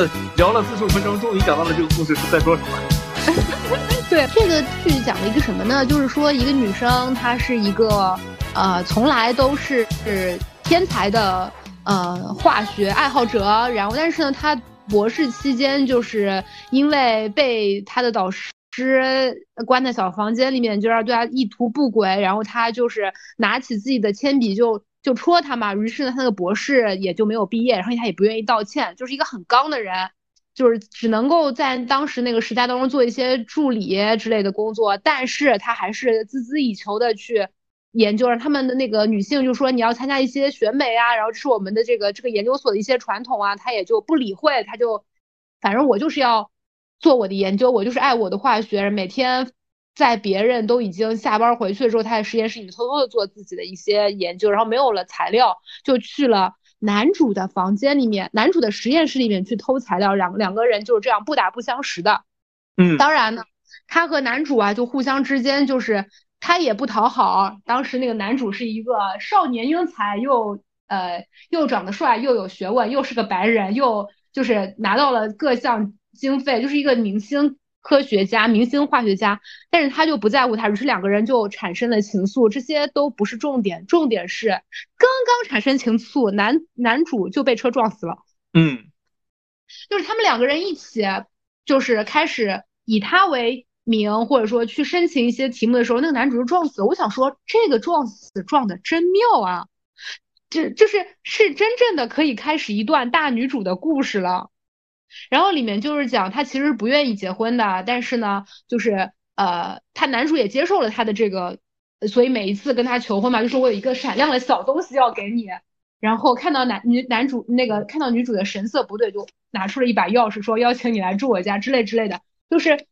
了聊了四十五分钟，终于讲到了这个故事是在说什么。对这个剧讲了一个什么呢？就是说一个女生，她是一个呃从来都是是天才的呃化学爱好者，然后但是呢，她博士期间就是因为被她的导师关在小房间里面，就让对她意图不轨，然后她就是拿起自己的铅笔就就戳他嘛，于是呢，他那个博士也就没有毕业，然后他也不愿意道歉，就是一个很刚的人。就是只能够在当时那个时代当中做一些助理之类的工作，但是他还是孜孜以求的去研究。让他们的那个女性就说你要参加一些选美啊，然后这是我们的这个这个研究所的一些传统啊，他也就不理会，他就反正我就是要做我的研究，我就是爱我的化学。每天在别人都已经下班回去的时候，他在实验室里面偷偷的做自己的一些研究，然后没有了材料就去了。男主的房间里面，男主的实验室里面去偷材料，两两个人就是这样不打不相识的。嗯，当然呢，他和男主啊就互相之间就是他也不讨好。当时那个男主是一个少年英才，又呃又长得帅，又有学问，又是个白人，又就是拿到了各项经费，就是一个明星。科学家、明星化学家，但是他就不在乎他，于是两个人就产生了情愫，这些都不是重点，重点是刚刚产生情愫，男男主就被车撞死了。嗯，就是他们两个人一起，就是开始以他为名，或者说去申请一些题目的时候，那个男主就撞死了。我想说，这个撞死撞的真妙啊，这就是是真正的可以开始一段大女主的故事了。然后里面就是讲他其实不愿意结婚的，但是呢，就是呃，他男主也接受了他的这个，所以每一次跟他求婚嘛，就说我有一个闪亮的小东西要给你。然后看到男女男主那个看到女主的神色不对，就拿出了一把钥匙，说邀请你来住我家之类之类的。就是，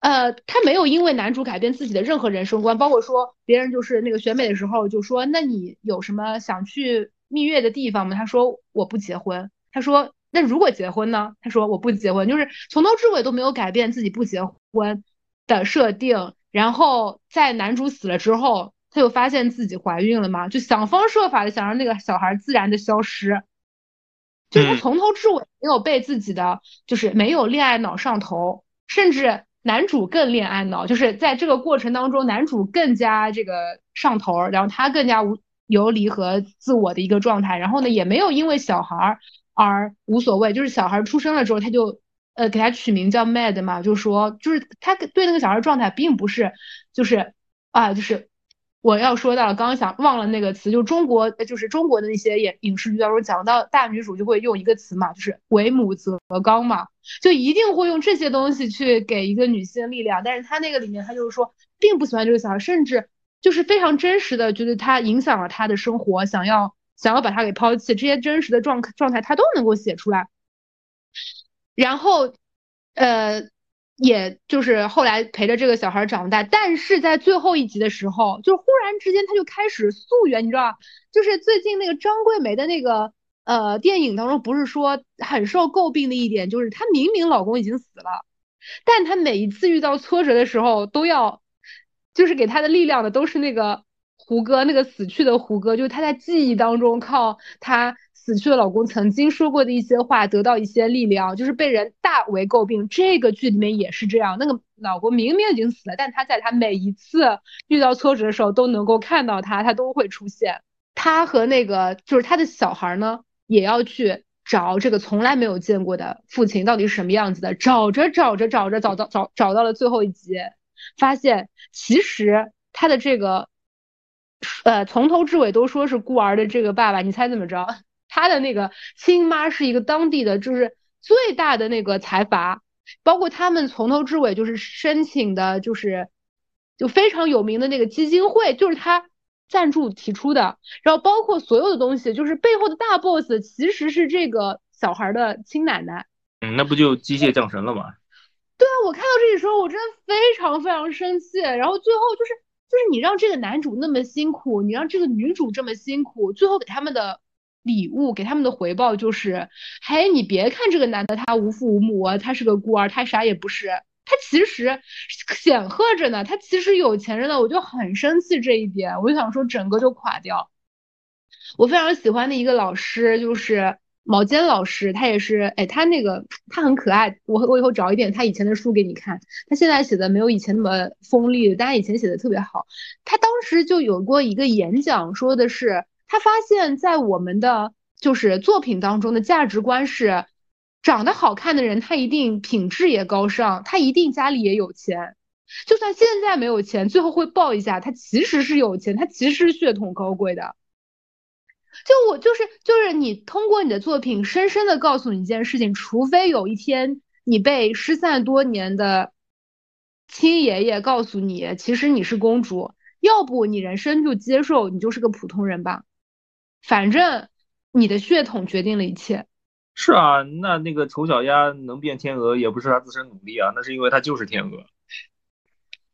呃，他没有因为男主改变自己的任何人生观，包括说别人就是那个选美的时候就说，那你有什么想去蜜月的地方吗？他说我不结婚。他说。那如果结婚呢？他说我不结婚，就是从头至尾都没有改变自己不结婚的设定。然后在男主死了之后，他又发现自己怀孕了嘛，就想方设法的想让那个小孩自然的消失。就是他从头至尾没有被自己的，就是没有恋爱脑上头，甚至男主更恋爱脑，就是在这个过程当中，男主更加这个上头，然后他更加无游离和自我的一个状态。然后呢，也没有因为小孩。而无所谓，就是小孩出生了之后，他就呃给他取名叫 Mad 嘛，就说就是他对那个小孩状态并不是，就是啊，就是我要说到了，刚刚想忘了那个词，就中国就是中国的那些影影视剧当中讲到大女主就会用一个词嘛，就是为母则刚嘛，就一定会用这些东西去给一个女性力量。但是他那个里面他就是说并不喜欢这个小孩，甚至就是非常真实的觉得他影响了他的生活，想要。想要把他给抛弃，这些真实的状状态他都能够写出来。然后，呃，也就是后来陪着这个小孩长大，但是在最后一集的时候，就忽然之间他就开始溯源，你知道吧？就是最近那个张桂梅的那个呃电影当中，不是说很受诟病的一点，就是她明明老公已经死了，但她每一次遇到挫折的时候，都要就是给她的力量的都是那个。胡歌那个死去的胡歌，就是他在记忆当中靠他死去的老公曾经说过的一些话得到一些力量，就是被人大为诟病。这个剧里面也是这样，那个老公明明已经死了，但他在他每一次遇到挫折的时候都能够看到他，他都会出现。他和那个就是他的小孩呢，也要去找这个从来没有见过的父亲到底是什么样子的。找着找着找着找到找找到了最后一集，发现其实他的这个。呃，从头至尾都说是孤儿的这个爸爸，你猜怎么着？他的那个亲妈是一个当地的，就是最大的那个财阀，包括他们从头至尾就是申请的，就是就非常有名的那个基金会，就是他赞助提出的。然后包括所有的东西，就是背后的大 boss 其实是这个小孩的亲奶奶。嗯，那不就机械降神了吗？对啊，我看到这里时候，我真的非常非常生气。然后最后就是。就是你让这个男主那么辛苦，你让这个女主这么辛苦，最后给他们的礼物，给他们的回报就是，嘿，你别看这个男的他无父无母，他是个孤儿，他啥也不是，他其实显赫着呢，他其实有钱着呢，我就很生气这一点，我就想说整个就垮掉。我非常喜欢的一个老师就是毛尖老师，他也是，哎，他那个他很可爱，我我以后找一点他以前的书给你看。他现在写的没有以前那么锋利，但他以前写的特别好。他当时就有过一个演讲，说的是他发现，在我们的就是作品当中的价值观是，长得好看的人他一定品质也高尚，他一定家里也有钱。就算现在没有钱，最后会报一下，他其实是有钱，他其实血统高贵的。就我就是就是你通过你的作品，深深的告诉你一件事情：，除非有一天你被失散多年的亲爷爷告诉你，其实你是公主，要不你人生就接受你就是个普通人吧。反正你的血统决定了一切。是啊，那那个丑小鸭能变天鹅，也不是他自身努力啊，那是因为他就是天鹅。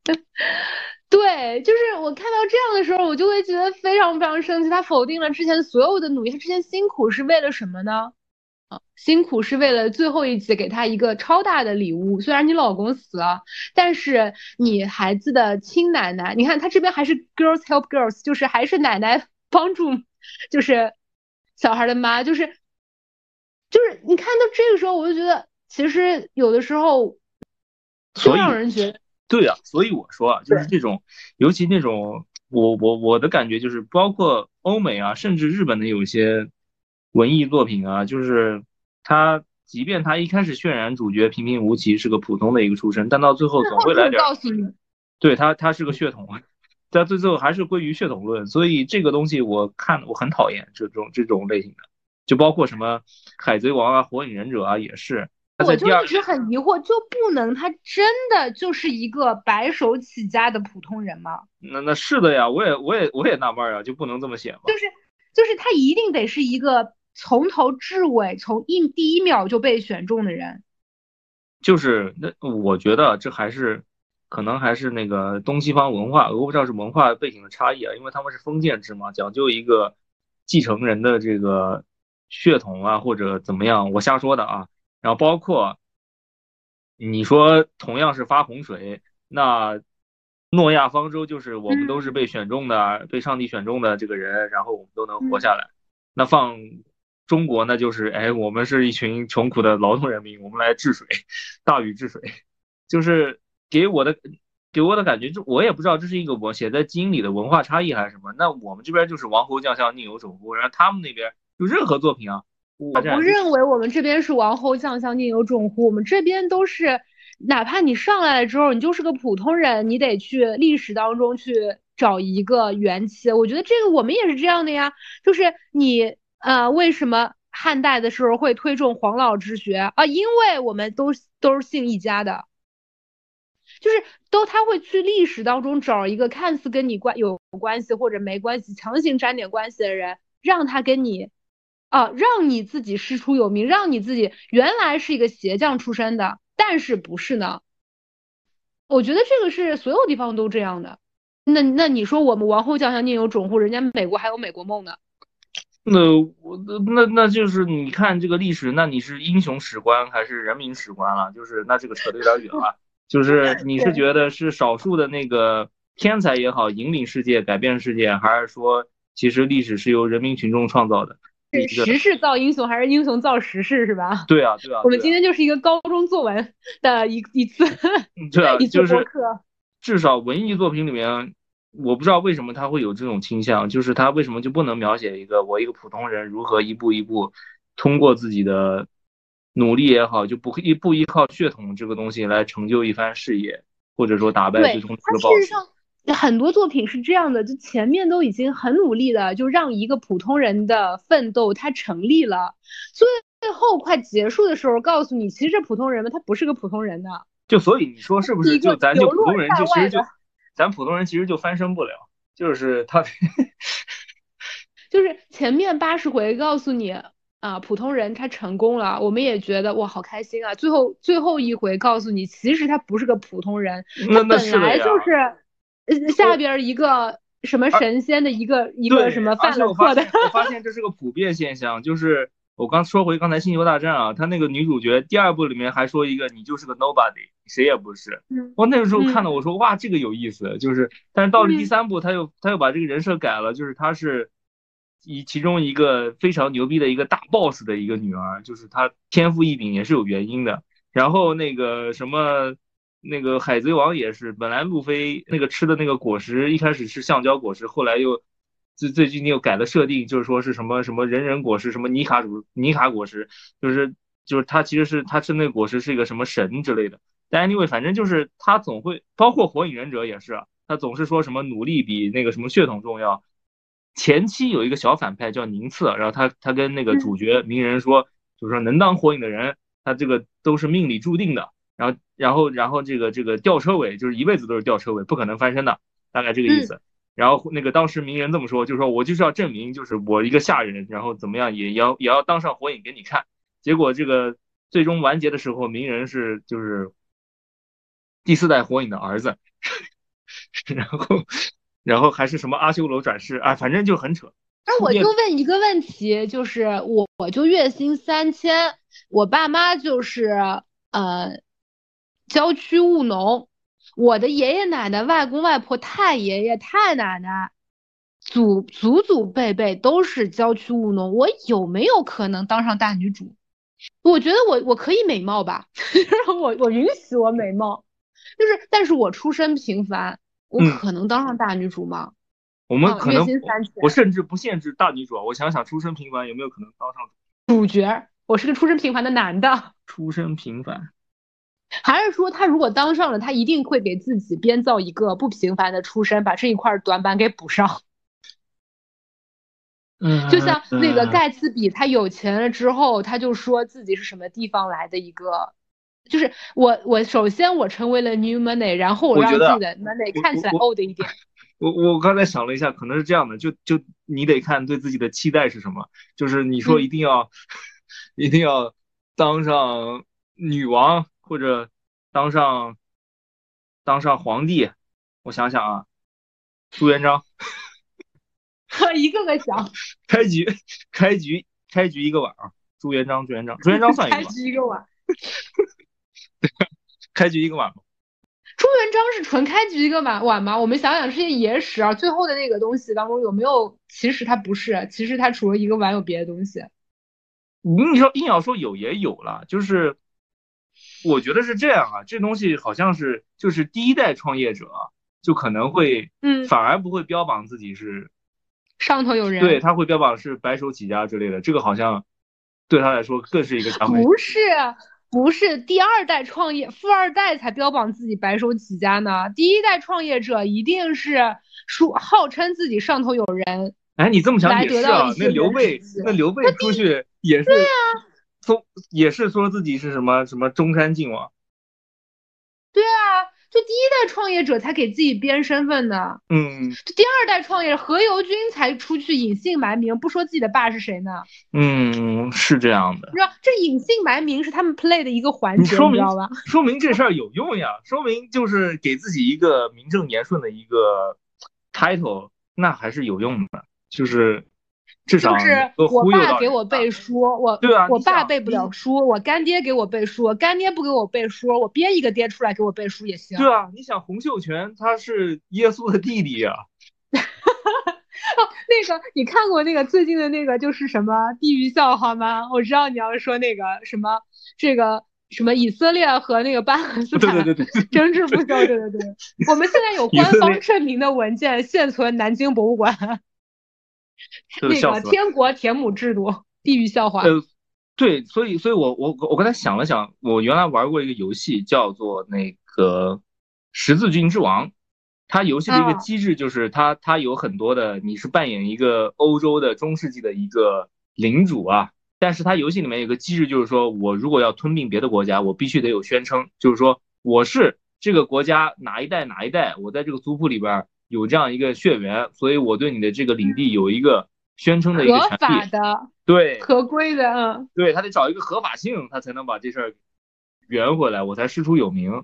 对，就是我看到这样的时候，我就会觉得非常非常生气。他否定了之前所有的努力，他之前辛苦是为了什么呢？啊，辛苦是为了最后一次给他一个超大的礼物。虽然你老公死了，但是你孩子的亲奶奶，你看他这边还是 girls help girls，就是还是奶奶 帮助，就是小孩的妈，就是就是你看到这个时候，我就觉得其实有的时候就让人觉得。对啊，所以我说啊，就是这种，尤其那种，我我我的感觉就是，包括欧美啊，甚至日本的有些文艺作品啊，就是他，即便他一开始渲染主角平平无奇，是个普通的一个出身，但到最后总会来点，告诉你对他他是个血统，在最最后还是归于血统论，所以这个东西我看我很讨厌这种这种类型的，就包括什么海贼王啊、火影忍者啊，也是。我就一直很疑惑，就不能他真的就是一个白手起家的普通人吗？那那是的呀，我也我也我也纳闷啊，就不能这么写吗？就是就是他一定得是一个从头至尾从一第一秒就被选中的人。就是那我觉得这还是可能还是那个东西方文化，我不知道是文化背景的差异啊，因为他们是封建制嘛，讲究一个继承人的这个血统啊或者怎么样，我瞎说的啊。然后包括你说同样是发洪水，那诺亚方舟就是我们都是被选中的，被上帝选中的这个人，然后我们都能活下来。那放中国那就是哎，我们是一群穷苦的劳动人民，我们来治水，大禹治水，就是给我的给我的感觉，就我也不知道这是一个我写在基因里的文化差异还是什么。那我们这边就是王侯将相宁有种乎，然后他们那边就任何作品啊。我不认为我们这边是王侯将相宁有种乎，我们这边都是，哪怕你上来了之后，你就是个普通人，你得去历史当中去找一个缘起。我觉得这个我们也是这样的呀，就是你呃，为什么汉代的时候会推崇黄老之学啊？因为我们都都是姓一家的，就是都他会去历史当中找一个看似跟你关有关系或者没关系，强行沾点关系的人，让他跟你。啊，让你自己师出有名，让你自己原来是一个鞋匠出身的，但是不是呢？我觉得这个是所有地方都这样的。那那你说我们王后将相宁有种乎？人家美国还有美国梦呢。那我那那就是你看这个历史，那你是英雄史观还是人民史观了？就是那这个扯得有点远了。就是你是觉得是少数的那个天才也好，引领世界、改变世界，还是说其实历史是由人民群众创造的？是时势造英雄，还是英雄造时势，是吧？对啊，对啊。我们今天就是一个高中作文的一一次，对啊，一次播客。至少文艺作品里面，我不知道为什么他会有这种倾向，就是他为什么就不能描写一个我一个普通人如何一步一步通过自己的努力也好，就不一不依靠血统这个东西来成就一番事业，或者说打败最终的 boss。很多作品是这样的，就前面都已经很努力的，就让一个普通人的奋斗他成立了，最后快结束的时候，告诉你，其实这普通人们他不是个普通人的。就所以你说是不是？就咱就普通人就其实就，咱普通人其实就翻身不了，就是他，就是前面八十回告诉你啊，普通人他成功了，我们也觉得哇好开心啊。最后最后一回告诉你，其实他不是个普通人，他本来就是。下边一个什么神仙的一个一个什么犯了错的，我发现这是个普遍现象，就是我刚说回刚才星球大战啊，他那个女主角第二部里面还说一个你就是个 nobody，谁也不是。我那个时候看到我说哇这个有意思，就是但是到了第三部他又他又把这个人设改了，就是他是以其中一个非常牛逼的一个大 boss 的一个女儿，就是她天赋异禀也是有原因的。然后那个什么，那个海贼王也是，本来路飞那个吃的那个果实一开始是橡胶果实，后来又最最近又改了设定，就是说是什么什么人人果实，什么尼卡主尼卡果实，就是就是他其实是他吃那个果实是一个什么神之类的。但 anyway，反正就是他总会，包括火影忍者也是，他总是说什么努力比那个什么血统重要。前期有一个小反派叫宁次，然后他他跟那个主角鸣人说，就是说能当火影的人，他这个都是命里注定的。然后然后然后这个这个吊车尾就是一辈子都是吊车尾，不可能翻身的，大概这个意思。然后那个当时鸣人这么说，就是说我就是要证明，就是我一个下人，然后怎么样也要也要当上火影给你看。结果这个最终完结的时候，鸣人是就是第四代火影的儿子，然后。然后还是什么阿修罗转世啊，反正就很扯。那我就问一个问题，就是我我就月薪三千，我爸妈就是呃郊区务农，我的爷爷奶奶、外公外婆、太爷爷、太奶奶，祖祖祖辈辈都是郊区务农，我有没有可能当上大女主？我觉得我我可以美貌吧，我我允许我美貌，就是但是我出身平凡。我可能当上大女主吗？我们可能，我甚至不限制大女主。我想想，出身平凡有没有可能当上主角？我是个出身平凡的男的。出身平凡，还是说他如果当上了，他一定会给自己编造一个不平凡的出身，把这一块短板给补上。嗯，就像那个盖茨比，他有钱了之后，他就说自己是什么地方来的一个。就是我，我首先我成为了 new money，然后我让自己的 money 看起来 old 一点。我我刚才想了一下，可能是这样的，就就你得看对自己的期待是什么。就是你说一定要 一定要当上女王或者当上当上皇帝，我想想啊，朱元璋，一个个想。开局开局开局一个碗啊，朱元璋朱元璋朱元璋算一个开局一个碗。开局一个碗吗？朱元璋是纯开局一个碗碗吗？我们想想这些野史啊，最后的那个东西当中有没有？其实他不是，其实他除了一个碗有别的东西。你说硬要说有也有了，就是我觉得是这样啊，这东西好像是就是第一代创业者就可能会，嗯，反而不会标榜自己是上头有人，对他会标榜是白手起家之类的，这个好像对他来说更是一个强。不是。不是第二代创业，富二代才标榜自己白手起家呢。第一代创业者一定是说号称自己上头有人。哎，你这么想也是啊。那刘备，那刘备出去也是，对呀，说也是说自己是什么什么中山靖王。对啊。就第一代创业者才给自己编身份呢，嗯，这第二代创业者何猷君才出去隐姓埋名，不说自己的爸是谁呢？嗯，是这样的。你知道这隐姓埋名是他们 play 的一个环节，你知道吧？说明这事儿有用呀，说明就是给自己一个名正言顺的一个 title，那还是有用的，就是。就是我爸给我背书，我对啊，我爸背不了书，我干爹给我背书，干爹不给我背书，我编一个爹出来给我背书也行。对啊，你想洪秀全他是耶稣的弟弟呀。哦，那个你看过那个最近的那个就是什么地狱笑话吗？我知道你要说那个什么这个什么以色列和那个巴勒斯坦 争执不休，对对对，我们现在有官方证明的文件现存南京博物馆。那个天国田亩制度，地狱笑话。呃，对，所以，所以我我我刚才想了想，我原来玩过一个游戏，叫做那个十字军之王。它游戏的一个机制就是，它它有很多的，你是扮演一个欧洲的中世纪的一个领主啊。但是它游戏里面有个机制，就是说我如果要吞并别的国家，我必须得有宣称，就是说我是这个国家哪一代哪一代，我在这个族谱里边。有这样一个血缘，所以我对你的这个领地有一个宣称的一个权利。合法的，对，合规的，嗯，对他得找一个合法性，他才能把这事儿圆回来，我才师出有名。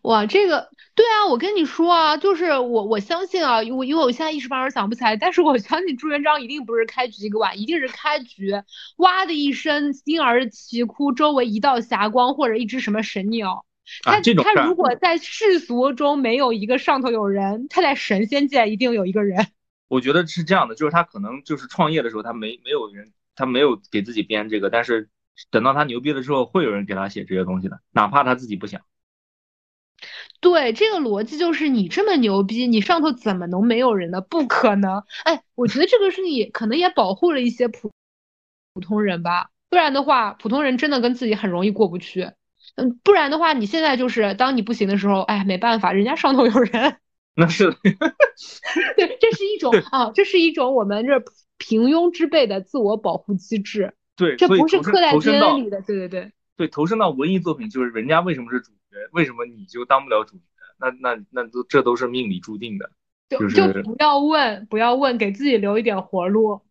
哇，这个对啊，我跟你说啊，就是我我相信啊，我因为我现在一时半会儿想不起来，但是我相信朱元璋一定不是开局一个碗，一定是开局哇的一声婴儿啼哭，周围一道霞光或者一只什么神鸟。他他如果在世俗中没有一个上头有人，他在神仙界一定有一个人。我觉得是这样的，就是他可能就是创业的时候，他没没有人，他没有给自己编这个，但是等到他牛逼了之后，会有人给他写这些东西的，哪怕他自己不想。对，这个逻辑就是你这么牛逼，你上头怎么能没有人呢？不可能。哎，我觉得这个是你可能也保护了一些普普通人吧，不然的话，普通人真的跟自己很容易过不去。嗯，不然的话，你现在就是当你不行的时候，哎，没办法，人家上头有人。那是，对，这是一种啊，这是一种我们这平庸之辈的自我保护机制。对，这不是刻在 DNA 里的。对对对，对，投身到文艺作品，就是人家为什么是主角，为什么你就当不了主角？那那那都这都是命里注定的。就就不要问，不要问，给自己留一点活路。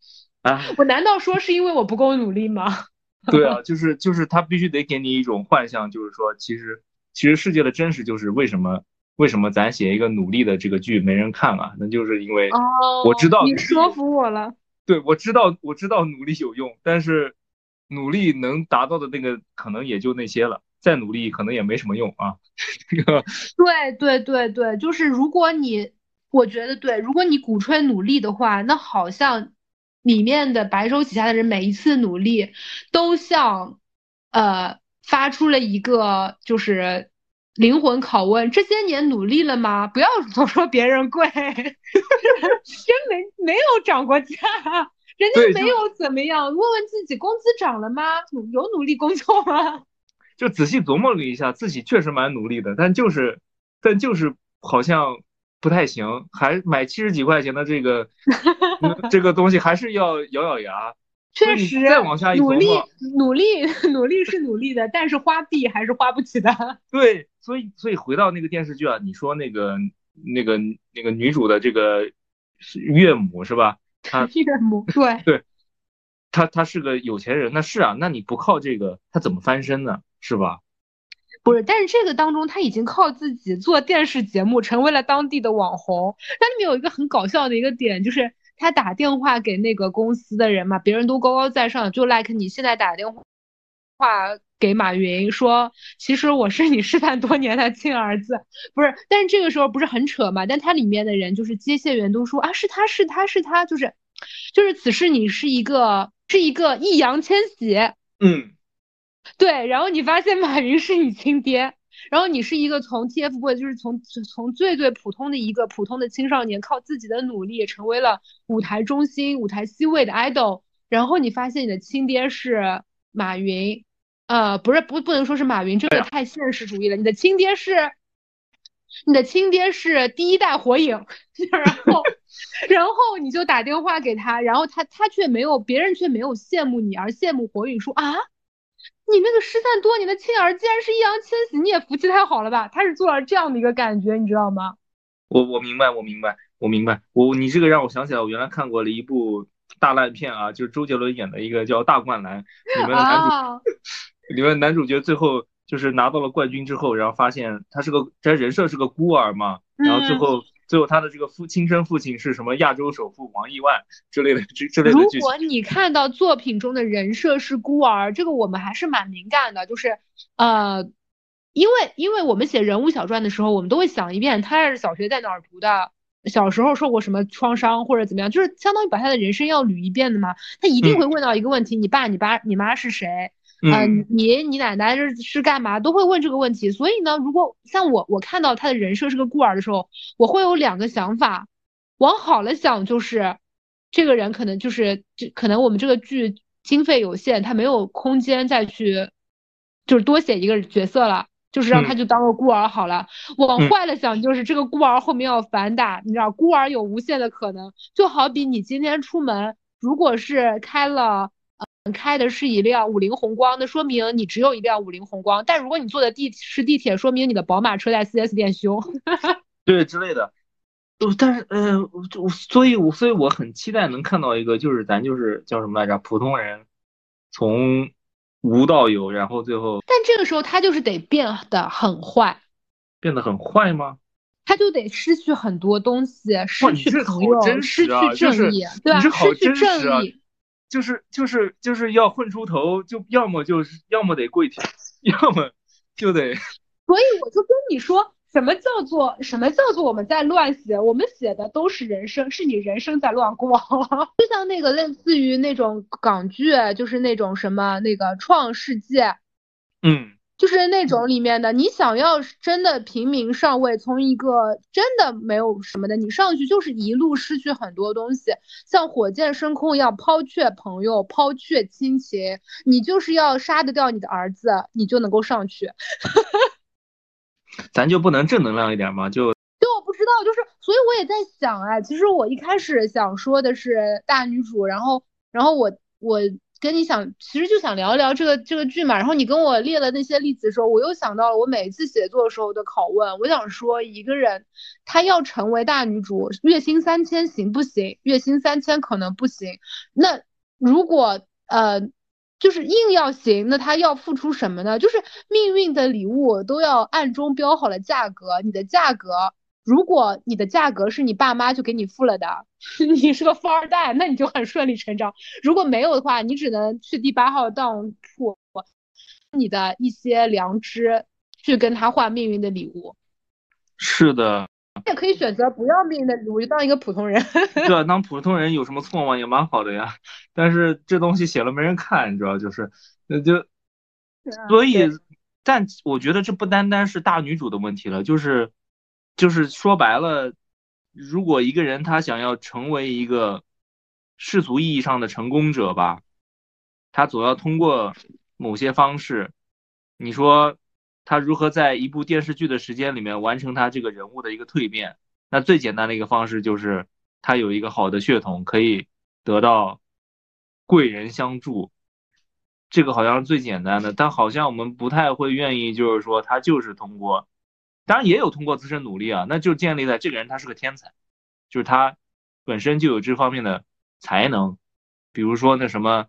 啊，我难道说是因为我不够努力吗？对啊，就是就是他必须得给你一种幻象，就是说，其实其实世界的真实就是为什么。为什么咱写一个努力的这个剧没人看啊？那就是因为我知道你说服我了。对，我知道，我知道努力有用，但是努力能达到的那个可能也就那些了，再努力可能也没什么用啊。这个对对对对，就是如果你，我觉得对，如果你鼓吹努力的话，那好像里面的白手起家的人每一次努力都像呃发出了一个就是。灵魂拷问：这些年努力了吗？不要总说别人贵，真没没有涨过价，人家没有怎么样。问问自己，工资涨了吗？有努力工作吗？就仔细琢磨了一下，自己确实蛮努力的，但就是，但就是好像不太行，还买七十几块钱的这个这个东西，还是要咬咬牙。确实，再往下一努力，努力，努力是努力的，但是花币还是花不起的。对，所以，所以回到那个电视剧啊，你说那个，那个，那个女主的这个岳母是吧？她岳母，对，对，她她是个有钱人，那是啊，那你不靠这个，她怎么翻身呢？是吧？不是，但是这个当中，他已经靠自己做电视节目，成为了当地的网红。那里面有一个很搞笑的一个点，就是。他打电话给那个公司的人嘛，别人都高高在上，就 like 你现在打电话给马云说，其实我是你失散多年的亲儿子，不是，但是这个时候不是很扯嘛？但他里面的人就是接线员都说啊，是他是他是他，就是就是此时你是一个是一个易烊千玺，嗯，对，然后你发现马云是你亲爹。然后你是一个从 TFBOYS，就是从从最最普通的一个普通的青少年，靠自己的努力成为了舞台中心、舞台 C 位的 idol。然后你发现你的亲爹是马云，呃，不是不不能说是马云，这个太现实主义了。你的亲爹是，你的亲爹是第一代火影。然后，然后你就打电话给他，然后他他却没有，别人却没有羡慕你，而羡慕火影，说啊。你那个失散多年的亲儿，竟然是易烊千玺，你也福气太好了吧？他是做了这样的一个感觉，你知道吗？我我明白，我明白，我明白。我你这个让我想起来，我原来看过了一部大烂片啊，就是周杰伦演的一个叫《大灌篮》，里面的男主，里面男主角最后就是拿到了冠军之后，然后发现他是个，他人设是个孤儿嘛，然后最后。最后，他的这个父亲生父亲是什么？亚洲首富王亿万之类的之之类的。如果你看到作品中的人设是孤儿，这个我们还是蛮敏感的。就是，呃，因为因为我们写人物小传的时候，我们都会想一遍他是小学在哪儿读的，小时候受过什么创伤或者怎么样，就是相当于把他的人生要捋一遍的嘛。他一定会问到一个问题：你爸、你爸、你妈是谁？嗯，你你奶奶是是干嘛？都会问这个问题。所以呢，如果像我，我看到他的人设是个孤儿的时候，我会有两个想法。往好了想，就是这个人可能就是这可能我们这个剧经费有限，他没有空间再去就是多写一个角色了，就是让他就当个孤儿好了。往坏了想，就是这个孤儿后面要反打，你知道，孤儿有无限的可能。就好比你今天出门，如果是开了。开的是一辆五菱宏光，那说明你只有一辆五菱宏光。但如果你坐的地是地铁，说明你的宝马车在 4S 店修，对之类的。呃，但是呃，我所以，我所以我很期待能看到一个，就是咱就是叫什么来着，普通人从无到有，然后最后。但这个时候他就是得变得很坏，变得很坏吗？他就得失去很多东西，失去朋友，失去正义，对吧？失去正义。就是就是就是要混出头，就要么就是要么得跪舔，要么就得。所以我就跟你说，什么叫做什么叫做我们在乱写？我们写的都是人生，是你人生在乱过。就像那个类似于那种港剧，就是那种什么那个《创世纪》，嗯，就是那种里面的，你想要真的平民上位，从一个真的没有什么的，你上去就是一路失去很多东西，像火箭升空一样，抛却朋友，抛却亲情，你就是要杀得掉你的儿子，你就能够上去。咱就不能正能量一点吗？就就我不知道，就是所以我也在想哎，其实我一开始想说的是大女主，然后然后我我跟你想，其实就想聊一聊这个这个剧嘛。然后你跟我列了那些例子的时候，我又想到了我每次写作的时候的拷问。我想说，一个人他要成为大女主，月薪三千行不行？月薪三千可能不行。那如果呃。就是硬要行，那他要付出什么呢？就是命运的礼物都要暗中标好了价格。你的价格，如果你的价格是你爸妈就给你付了的，你是个富二代，那你就很顺理成章。如果没有的话，你只能去第八号当铺，你的一些良知去跟他换命运的礼物。是的。也可以选择不要命的，礼物就当一个普通人。对啊，当普通人有什么错吗？也蛮好的呀。但是这东西写了没人看，你知道就是，那就，所以，但我觉得这不单单是大女主的问题了，就是，就是说白了，如果一个人他想要成为一个世俗意义上的成功者吧，他总要通过某些方式，你说。他如何在一部电视剧的时间里面完成他这个人物的一个蜕变？那最简单的一个方式就是他有一个好的血统，可以得到贵人相助。这个好像是最简单的，但好像我们不太会愿意，就是说他就是通过，当然也有通过自身努力啊，那就建立在这个人他是个天才，就是他本身就有这方面的才能。比如说那什么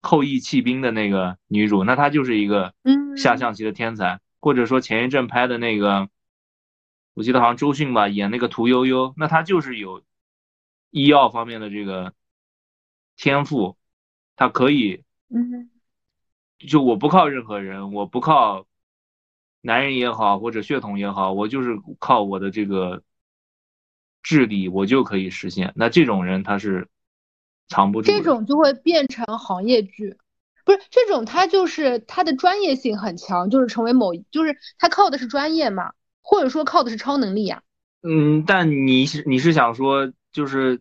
后羿弃兵的那个女主，那她就是一个下象棋的天才。或者说前一阵拍的那个，我记得好像周迅吧演那个屠呦呦，那她就是有医药方面的这个天赋，她可以，嗯，就我不靠任何人，我不靠男人也好，或者血统也好，我就是靠我的这个智力，我就可以实现。那这种人他是藏不住，这种就会变成行业剧。不是这种，他就是他的专业性很强，就是成为某，就是他靠的是专业嘛，或者说靠的是超能力呀。嗯，但你你是想说，就是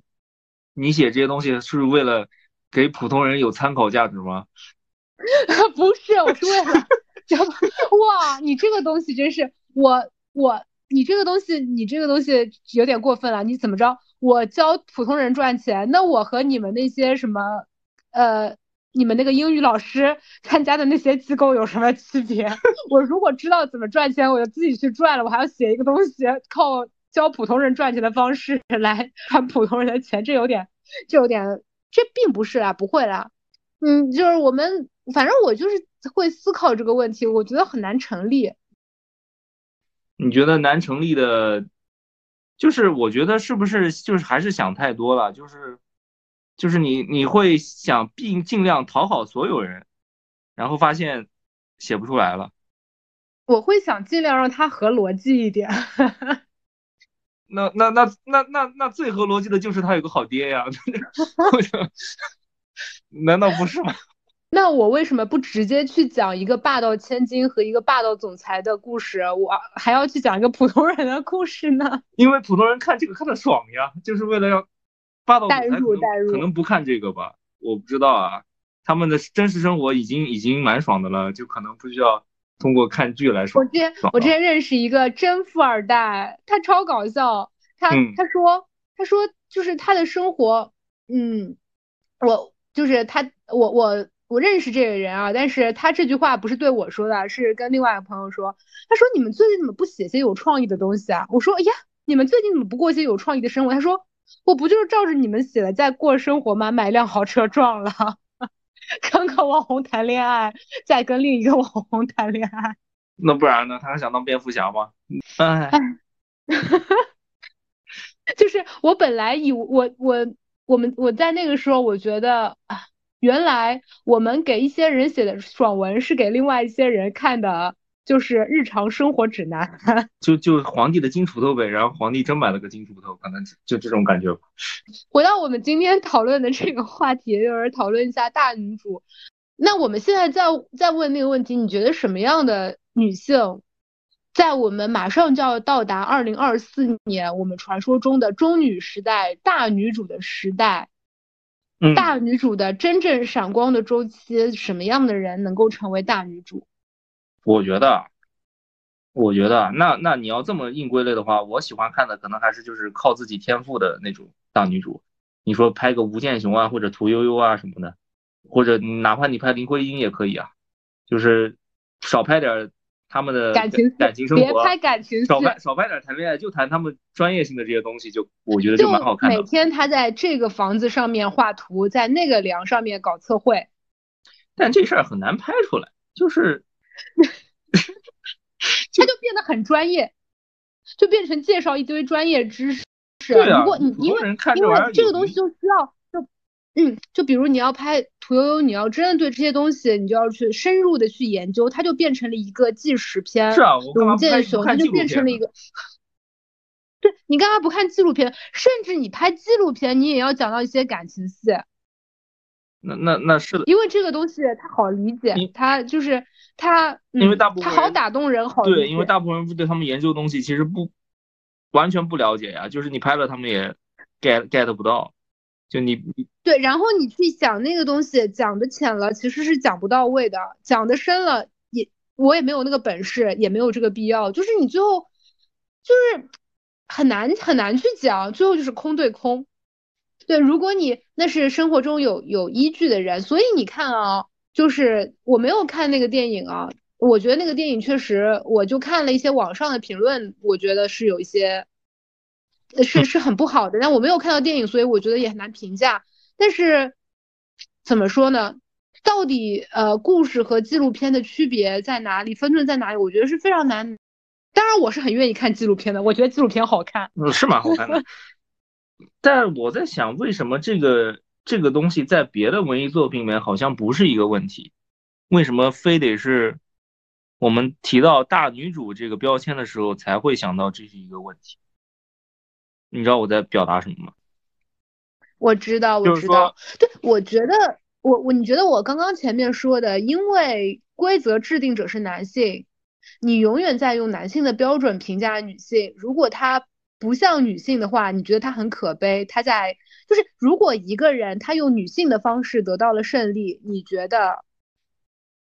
你写这些东西是为了给普通人有参考价值吗？不是，我是为了，哇，你这个东西真是我我你这个东西你这个东西有点过分了，你怎么着？我教普通人赚钱，那我和你们那些什么呃。你们那个英语老师参加的那些机构有什么区别？我如果知道怎么赚钱，我就自己去赚了。我还要写一个东西，靠教普通人赚钱的方式来赚普通人的钱，这有点，这有点，这并不是啊，不会啦。嗯，就是我们，反正我就是会思考这个问题，我觉得很难成立。你觉得难成立的，就是我觉得是不是就是还是想太多了，就是。就是你，你会想尽尽量讨好所有人，然后发现写不出来了。我会想尽量让他合逻辑一点。那那那那那那最合逻辑的就是他有个好爹呀，难道不是吗？那我为什么不直接去讲一个霸道千金和一个霸道总裁的故事，我还要去讲一个普通人的故事呢？因为普通人看这个看的爽呀，就是为了要。霸道总裁可能不看这个吧，我不知道啊。他们的真实生活已经已经蛮爽的了，就可能不需要通过看剧来爽。我之前我之前认识一个真富二代，他超搞笑。他他说他说就是他的生活，嗯，我就是他我我我认识这个人啊，但是他这句话不是对我说的，是跟另外一个朋友说。他说你们最近怎么不写些有创意的东西啊？我说哎呀，你们最近怎么不过一些有创意的生活？他说。我不就是照着你们写的在过生活吗？买辆豪车撞了，跟个网红谈恋爱，再跟另一个网红谈恋爱。那不然呢？他还想当蝙蝠侠吗？哎，就是我本来以我我我们我在那个时候，我觉得啊，原来我们给一些人写的爽文是给另外一些人看的就是日常生活指南。就就皇帝的金锄头呗，然后皇帝真买了个金锄头，可能就这种感觉。回到我们今天讨论的这个话题，就是讨论一下大女主。那我们现在再再问那个问题，你觉得什么样的女性，在我们马上就要到达二零二四年，我们传说中的中女时代、大女主的时代？大女主的真正闪光的周期，什么样的人能够成为大女主？我觉得，我觉得，那那你要这么硬归类的话，我喜欢看的可能还是就是靠自己天赋的那种大女主。你说拍个吴建雄啊，或者屠呦呦啊什么的，或者哪怕你拍林徽因也可以啊，就是少拍点。他们的感情感情生活，别拍感情戏，少拍少拍点谈恋爱，就谈他们专业性的这些东西，就我觉得就蛮好看的。每天他在这个房子上面画图，在那个梁上面搞测绘，但这事儿很难拍出来，就是 他就变得很专业，就变成介绍一堆专业知识。对啊，如果你因为因为这个东西就需要就。嗯，就比如你要拍屠呦呦，你要真的对这些东西，你就要去深入的去研究，它就变成了一个纪实片。是啊，我吴建雄，它就变成了一个。对你干嘛不看纪录片？甚至你拍纪录片，你也要讲到一些感情戏。那那那是的，因为这个东西它好理解，它就是它，因为大部分它好打动人，好对，因为大部分人对他们研究的东西其实不完全不了解呀，就是你拍了，他们也 get get 不到。就你对，然后你去讲那个东西，讲的浅了其实是讲不到位的，讲的深了也我也没有那个本事，也没有这个必要。就是你最后就是很难很难去讲，最后就是空对空。对，如果你那是生活中有有依据的人，所以你看啊，就是我没有看那个电影啊，我觉得那个电影确实，我就看了一些网上的评论，我觉得是有一些。是是很不好的，但我没有看到电影，所以我觉得也很难评价。但是怎么说呢？到底呃，故事和纪录片的区别在哪里？分寸在哪里？我觉得是非常难。当然，我是很愿意看纪录片的，我觉得纪录片好看。嗯，是蛮好看的。但我在想，为什么这个这个东西在别的文艺作品里面好像不是一个问题？为什么非得是我们提到大女主这个标签的时候才会想到这是一个问题？你知道我在表达什么吗？我知道，我知道。对，我觉得我我你觉得我刚刚前面说的，因为规则制定者是男性，你永远在用男性的标准评价女性。如果她不像女性的话，你觉得她很可悲。她在就是如果一个人他用女性的方式得到了胜利，你觉得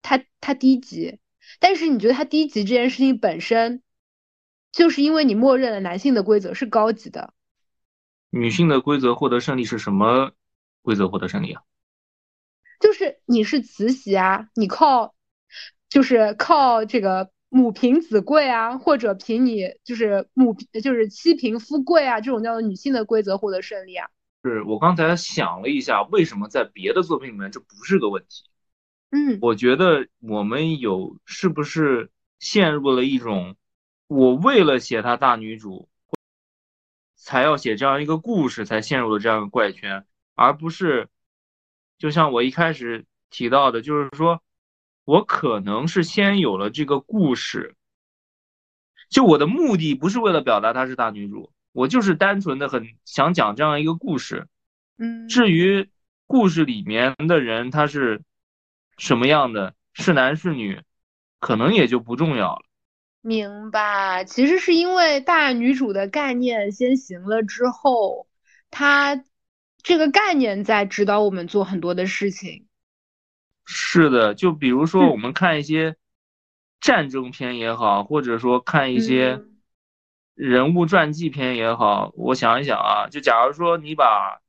他他低级？但是你觉得他低级这件事情本身。就是因为你默认了男性的规则是高级的，女性的规则获得胜利是什么规则获得胜利啊？就是你是慈禧啊，你靠就是靠这个母凭子贵啊，或者凭你就是母就是妻凭夫贵啊，这种叫做女性的规则获得胜利啊。是我刚才想了一下，为什么在别的作品里面这不是个问题？嗯，我觉得我们有是不是陷入了一种。我为了写她大女主，才要写这样一个故事，才陷入了这样一个怪圈，而不是，就像我一开始提到的，就是说，我可能是先有了这个故事，就我的目的不是为了表达她是大女主，我就是单纯的很想讲这样一个故事，嗯，至于故事里面的人他是什么样的，是男是女，可能也就不重要了。明白，其实是因为大女主的概念先行了之后，她这个概念在指导我们做很多的事情。是的，就比如说我们看一些战争片也好，或者说看一些人物传记片也好，我想一想啊，就假如说你把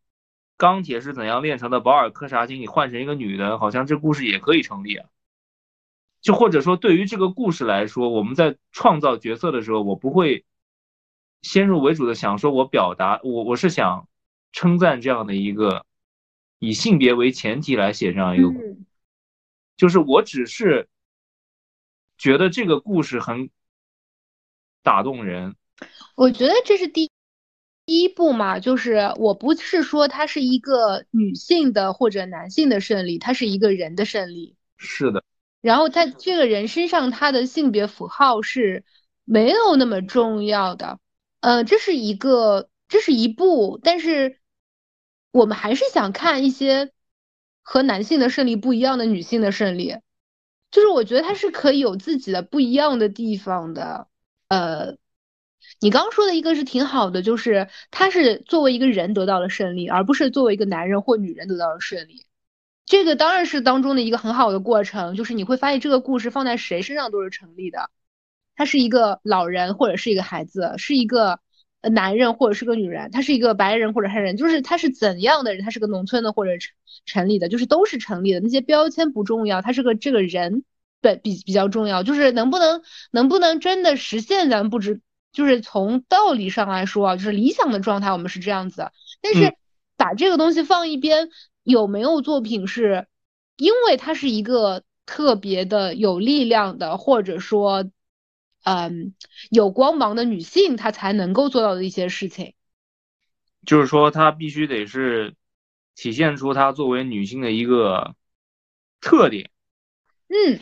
钢铁是怎样炼成的保尔柯察金你换成一个女的，好像这故事也可以成立啊。就或者说，对于这个故事来说，我们在创造角色的时候，我不会先入为主的想说，我表达我我是想称赞这样的一个以性别为前提来写这样一个，就是我只是觉得这个故事很打动人。我觉得这是第第一步嘛，就是我不是说它是一个女性的或者男性的胜利，它是一个人的胜利。是的。然后他这个人身上他的性别符号是没有那么重要的，呃，这是一个，这是一部，但是我们还是想看一些和男性的胜利不一样的女性的胜利，就是我觉得他是可以有自己的不一样的地方的，呃，你刚刚说的一个是挺好的，就是他是作为一个人得到了胜利，而不是作为一个男人或女人得到了胜利。这个当然是当中的一个很好的过程，就是你会发现这个故事放在谁身上都是成立的。他是一个老人或者是一个孩子，是一个男人或者是个女人，他是一个白人或者黑人，就是他是怎样的人，他是个农村的或者城城里的，就是都是成立的。那些标签不重要，他是个这个人本比比较重要，就是能不能能不能真的实现，咱们不知，就是从道理上来说啊，就是理想的状态我们是这样子，但是把这个东西放一边。有没有作品是，因为它是一个特别的有力量的，或者说，嗯，有光芒的女性，她才能够做到的一些事情？就是说，她必须得是体现出她作为女性的一个特点。嗯，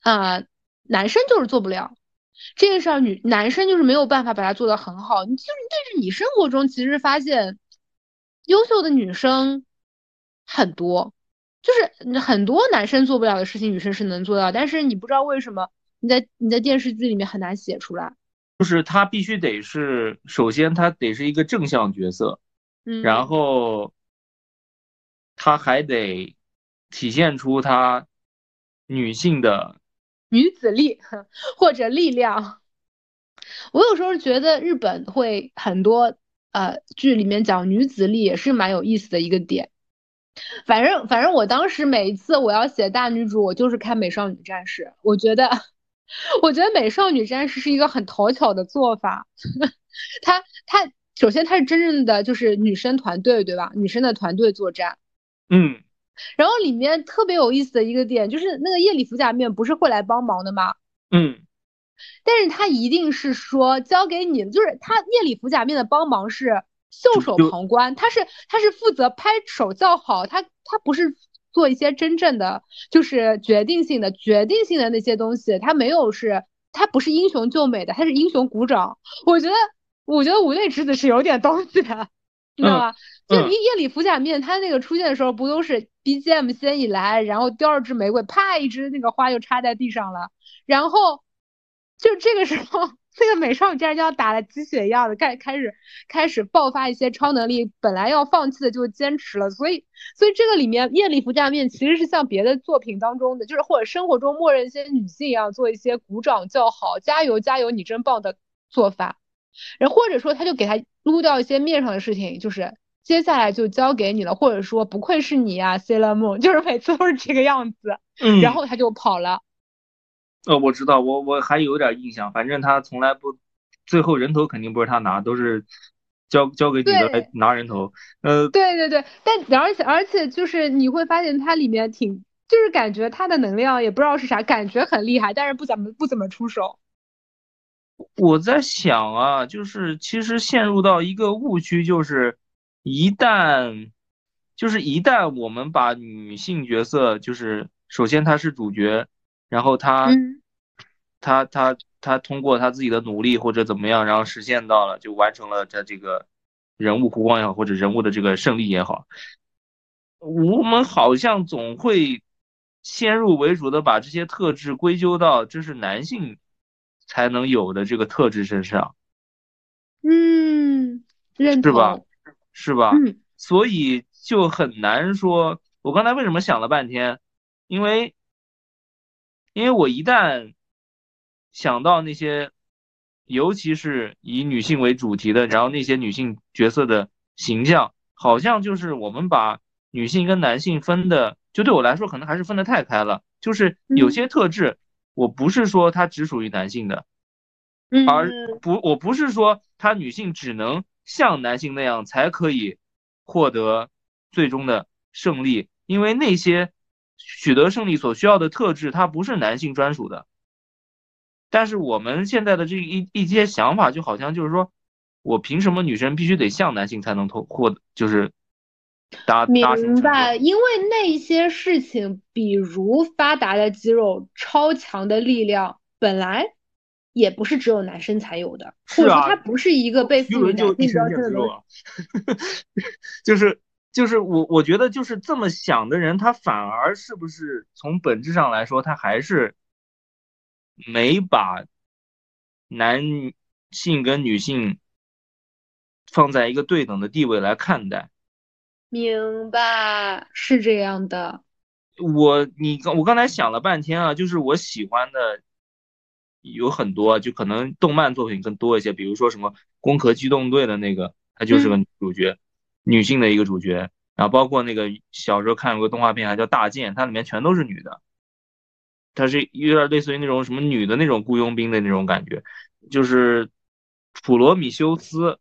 啊，男生就是做不了这个事儿，女男生就是没有办法把它做得很好。你就是，但是你生活中其实发现，优秀的女生。很多，就是很多男生做不了的事情，女生是能做到。但是你不知道为什么，你在你在电视剧里面很难写出来。就是他必须得是，首先他得是一个正向角色，嗯，然后他还得体现出他女性的女子力 或者力量。我有时候觉得日本会很多呃剧里面讲女子力也是蛮有意思的一个点。反正反正我当时每一次我要写大女主，我就是看《美少女战士》。我觉得，我觉得《美少女战士》是一个很讨巧的做法。它它首先它是真正的就是女生团队，对吧？女生的团队作战。嗯。然后里面特别有意思的一个点就是那个夜里服假面不是会来帮忙的吗？嗯。但是他一定是说交给你，就是他夜里服假面的帮忙是。袖手旁观，他是他是负责拍手叫好，他他不是做一些真正的就是决定性的决定性的那些东西，他没有是，他不是英雄救美的，他是英雄鼓掌。我觉得我觉得五内之子是有点东西的，你知道吧？就夜夜里服假面，他那个出现的时候不都是 BGM 先一来，然后第二支玫瑰啪一支那个花就插在地上了，然后就这个时候。这个美少女战士就要打了鸡血一样的开开始开始爆发一些超能力，本来要放弃的就坚持了，所以所以这个里面艳丽服假面其实是像别的作品当中的，就是或者生活中默认一些女性一样做一些鼓掌叫好，加油加油你真棒的做法，然后或者说他就给他撸掉一些面上的事情，就是接下来就交给你了，或者说不愧是你呀，Sailor Moon，就是每次都是这个样子，然后他就跑了。呃，我知道，我我还有点印象，反正他从来不，最后人头肯定不是他拿，都是交交给女的来拿人头。呃，对对对，但而且而且就是你会发现它里面挺，就是感觉他的能量也不知道是啥，感觉很厉害，但是不怎么不怎么出手。我在想啊，就是其实陷入到一个误区，就是一旦就是一旦我们把女性角色，就是首先她是主角。然后他，他他他通过他自己的努力或者怎么样，然后实现到了，就完成了他这个人物弧光也好，或者人物的这个胜利也好。我们好像总会先入为主的把这些特质归咎到这是男性才能有的这个特质身上。嗯，是吧？是吧？嗯，所以就很难说。我刚才为什么想了半天？因为。因为我一旦想到那些，尤其是以女性为主题的，然后那些女性角色的形象，好像就是我们把女性跟男性分的，就对我来说可能还是分的太开了。就是有些特质，我不是说它只属于男性的，而不，我不是说它女性只能像男性那样才可以获得最终的胜利，因为那些。取得胜利所需要的特质，它不是男性专属的。但是我们现在的这一一些想法，就好像就是说，我凭什么女生必须得像男性才能获获，就是达明白，因为那些事情，比如发达的肌肉、超强的力量，本来也不是只有男生才有的，或是啊者说它不是一个被赋予男性标签的东 就是就是我我觉得就是这么想的人，他反而是不是从本质上来说，他还是没把男性跟女性放在一个对等的地位来看待。明白，是这样的。我你刚我刚才想了半天啊，就是我喜欢的有很多，就可能动漫作品更多一些，比如说什么《攻壳机动队》的那个，她就是个女主角，女性的一个主角。然后包括那个小时候看有个动画片还叫《大剑》，它里面全都是女的，它是有点类似于那种什么女的那种雇佣兵的那种感觉，就是普罗米修斯，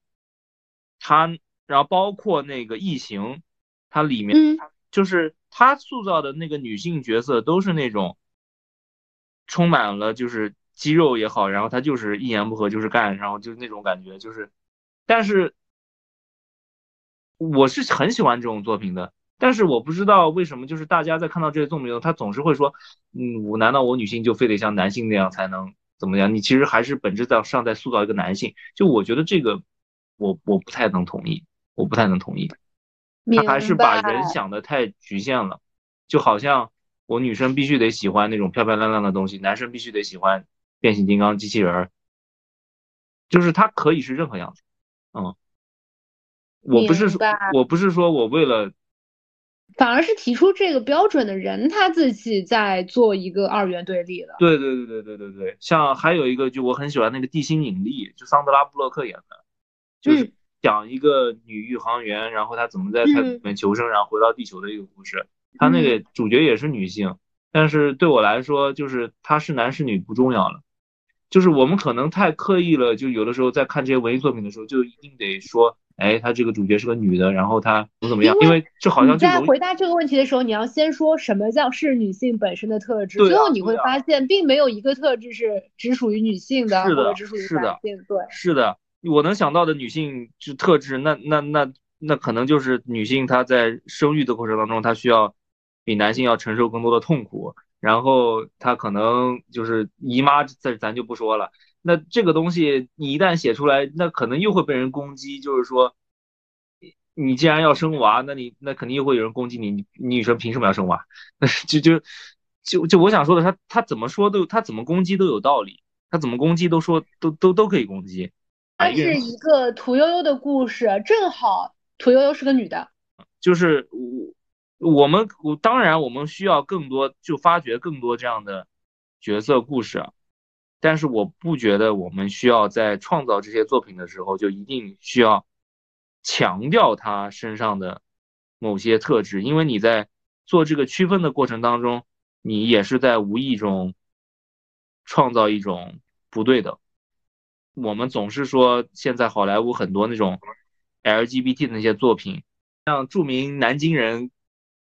他然后包括那个异形，它里面嗯，就是他塑造的那个女性角色都是那种充满了就是肌肉也好，然后她就是一言不合就是干，然后就是那种感觉，就是，但是我是很喜欢这种作品的，但是我不知道为什么，就是大家在看到这些作品后，他总是会说，嗯，我难道我女性就非得像男性那样才能怎么样？你其实还是本质在上在塑造一个男性，就我觉得这个我我不太能同意，我不太能同意。他还是把。人想的太局限了，就好像我女生必须得喜欢那种漂漂亮亮的东西，男生必须得喜欢变形金刚、机器人儿，就是它可以是任何样子。嗯，我不是说，我不是说我为了反而是提出这个标准的人他自己在做一个二元对立了。对对对对对对对，像还有一个就我很喜欢那个《地心引力》，就桑德拉布洛克演的，就是嗯讲一个女宇航员，然后她怎么在太空里嗯面求生，然后回到地球的一个故事。她那个主角也是女性，但是对我来说，就是她是男是女不重要了。就是我们可能太刻意了，就有的时候在看这些文艺作品的时候，就一定得说，哎，她这个主角是个女的，然后她怎么怎么样，因因为这好像就在回答这个问题的时候，你要先说什么叫是女性本身的特质，啊最后你会发现，并没有一个特质是只属于女性的，是的或者只属于是的男性。对，是的，我能想到的女性就特质，那那那那可能就是女性她在生育的过程当中，她需要比男性要承受更多的痛苦，然后她可能就是姨妈，这咱就不说了。那这个东西你一旦写出来，那可能又会被人攻击，就是说，你既然要生娃，那你那肯定又会有人攻击你，你你女生凭什么要生娃？那就就就就我想说的，他他怎么说都他怎么攻击都有道理，他怎么攻击都说都都都可以攻击。它一个人是一个屠呦呦的故事，正好屠呦呦是个女的。就是我我们我当然我们需要更多就发掘更多这样的角色故事，但是我不觉得我们需要在创造这些作品的时候就一定需要强调他身上的某些特质，因为你在做这个区分的过程当中，你也是在无意中创造一种不对等。我们总是说现在好莱坞很多那种 LGBT 的那些作品。像著名南京人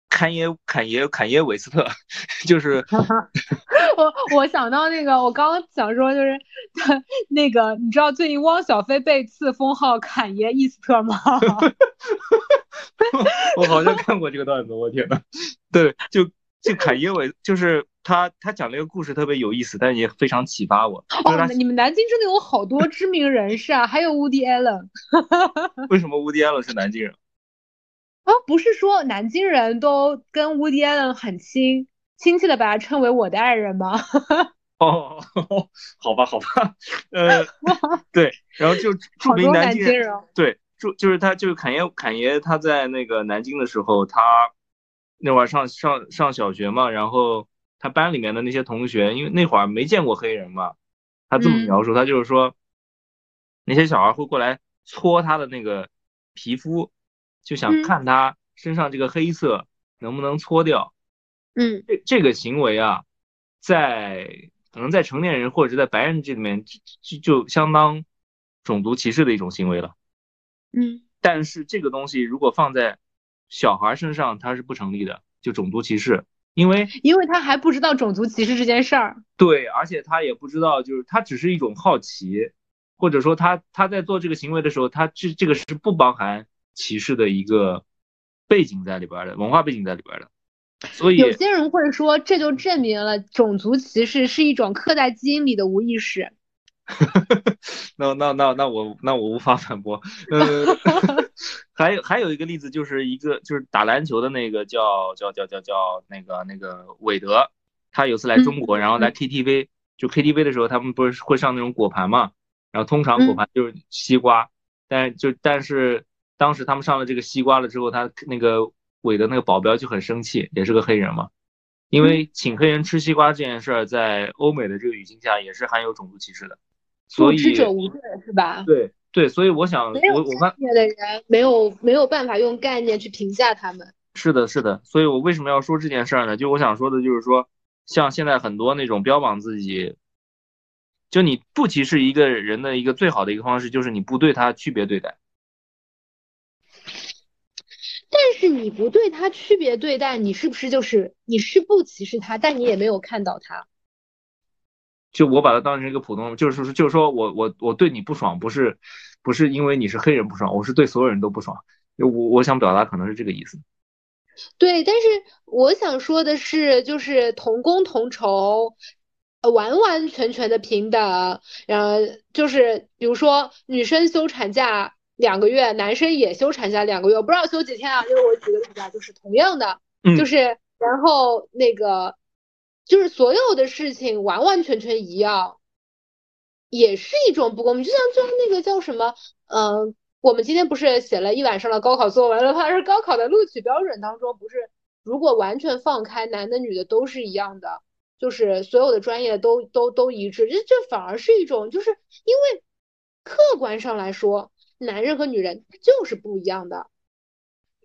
坎耶坎耶坎耶韦斯特，就是我我想到那个，我刚刚想说就是那个，你知道最近汪小菲被赐封号坎爷伊斯特吗？我好像看过这个段子，我天呐，对，就就坎耶韦，就是他他讲了一个故事特别有意思，但也非常启发我。就是哦，你们南京真的有好多知名人士啊，还有 Woody Allen 为什么乌迪安伦是南京人？啊，不是说南京人都跟 Woody Allen 很亲，亲切的把他称为我的爱人吗？哦，好吧，好吧，呃，对，然后就著名南京人，对，就就是他就是侃爷侃爷他在那个南京的时候，他那会儿上上上小学嘛，然后他班里面的那些同学，因为那会儿没见过黑人嘛，他这么嗯描述，他就是说那些小孩会过来搓他的那个皮肤，就想嗯看他身上这个黑色能不能搓掉。嗯这这个行为啊，在可能在成年人或者是在白人这里面就就就相当种族歧视的一种行为了。嗯但是这个东西如果放在小孩身上，它是不成立的，就种族歧视，因为因为他还不知道种族歧视这件事儿。对，而且他也不知道，就是他只是一种好奇，或者说他他在做这个行为的时候，他这这个是不包含歧视的一个背景在里边的，文化背景在里边的。所以有些人会说，这就证明了种族歧视是一种刻在基因里的无意识。那那那那我那我无法反驳。呃，还有还有一个例子，就是一个就是打篮球的那个叫叫叫叫叫那个那个韦德，他有次来中国，然后来 KTV，就 KTV 的时候，他们不是会上那种果盘嘛，然后通常果盘就是西瓜，但就但是当时他们上了这个西瓜了之后，他那个韦德那个保镖就很生气，也是个黑人嘛，因为请黑人吃西瓜这件事儿，在欧美的这个语境下也是含有种族歧视的。所以，知者无罪是吧？对对，所以我想，我我概念的人没有没有办法用概念去评价他们。是的，是的，所以我为什么要说这件事儿呢？就我想说的就是说，像现在很多那种标榜自己，就你不歧视一个人的一个最好的一个方式，就是你不对他区别对待。但是你不对他区别对待，你是不是就是你是不歧视他，但你也没有看到他？就我把他当成一个普通，就是说，就是说我我我对你不爽，不是不是因为你是黑人不爽，我是对所有人都不爽。我我想表达可能是这个意思。对，但是我想说的是，就是同工同酬，完完全全的平等。然后就是比如说女生休产假两个月，男生也休产假两个月，我不知道休几天啊。因为我举个例子啊，就是同样的，就是然后那个。就是所有的事情完完全全一样，也是一种不公平。就像就像那个叫什么，嗯，我们今天不是写了一晚上的高考作文了吗，是高考的录取标准当中，不是如果完全放开，男的女的都是一样的，就是所有的专业都都都一致，这这反而是一种，就是因为客观上来说，男人和女人就是不一样的。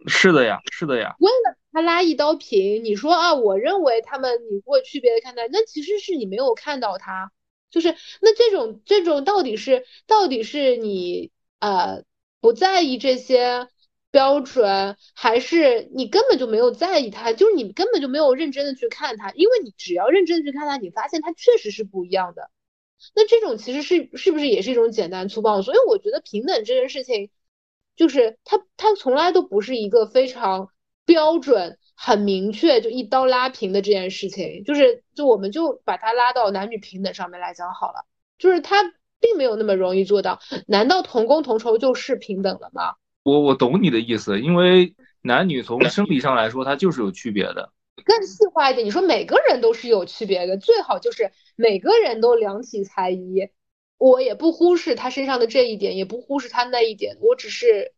是的呀，是的呀。为了他拉一刀平，你说啊，我认为他们你会区别的看待，那其实是你没有看到他，就是那这种这种到底是到底是你呃不在意这些标准，还是你根本就没有在意他？就是你根本就没有认真的去看他，因为你只要认真的去看他，你发现他确实是不一样的。那这种其实是是不是也是一种简单粗暴？所以我觉得平等这件事情。就是他，他从来都不是一个非常标准、很明确就一刀拉平的这件事情。就是，就我们就把它拉到男女平等上面来讲好了。就是他并没有那么容易做到。难道同工同酬就是平等了吗？我我懂你的意思，因为男女从生理上来说，它就是有区别的。更细化一点，你说每个人都是有区别的，最好就是每个人都量体裁衣。我也不忽视他身上的这一点，也不忽视他那一点，我只是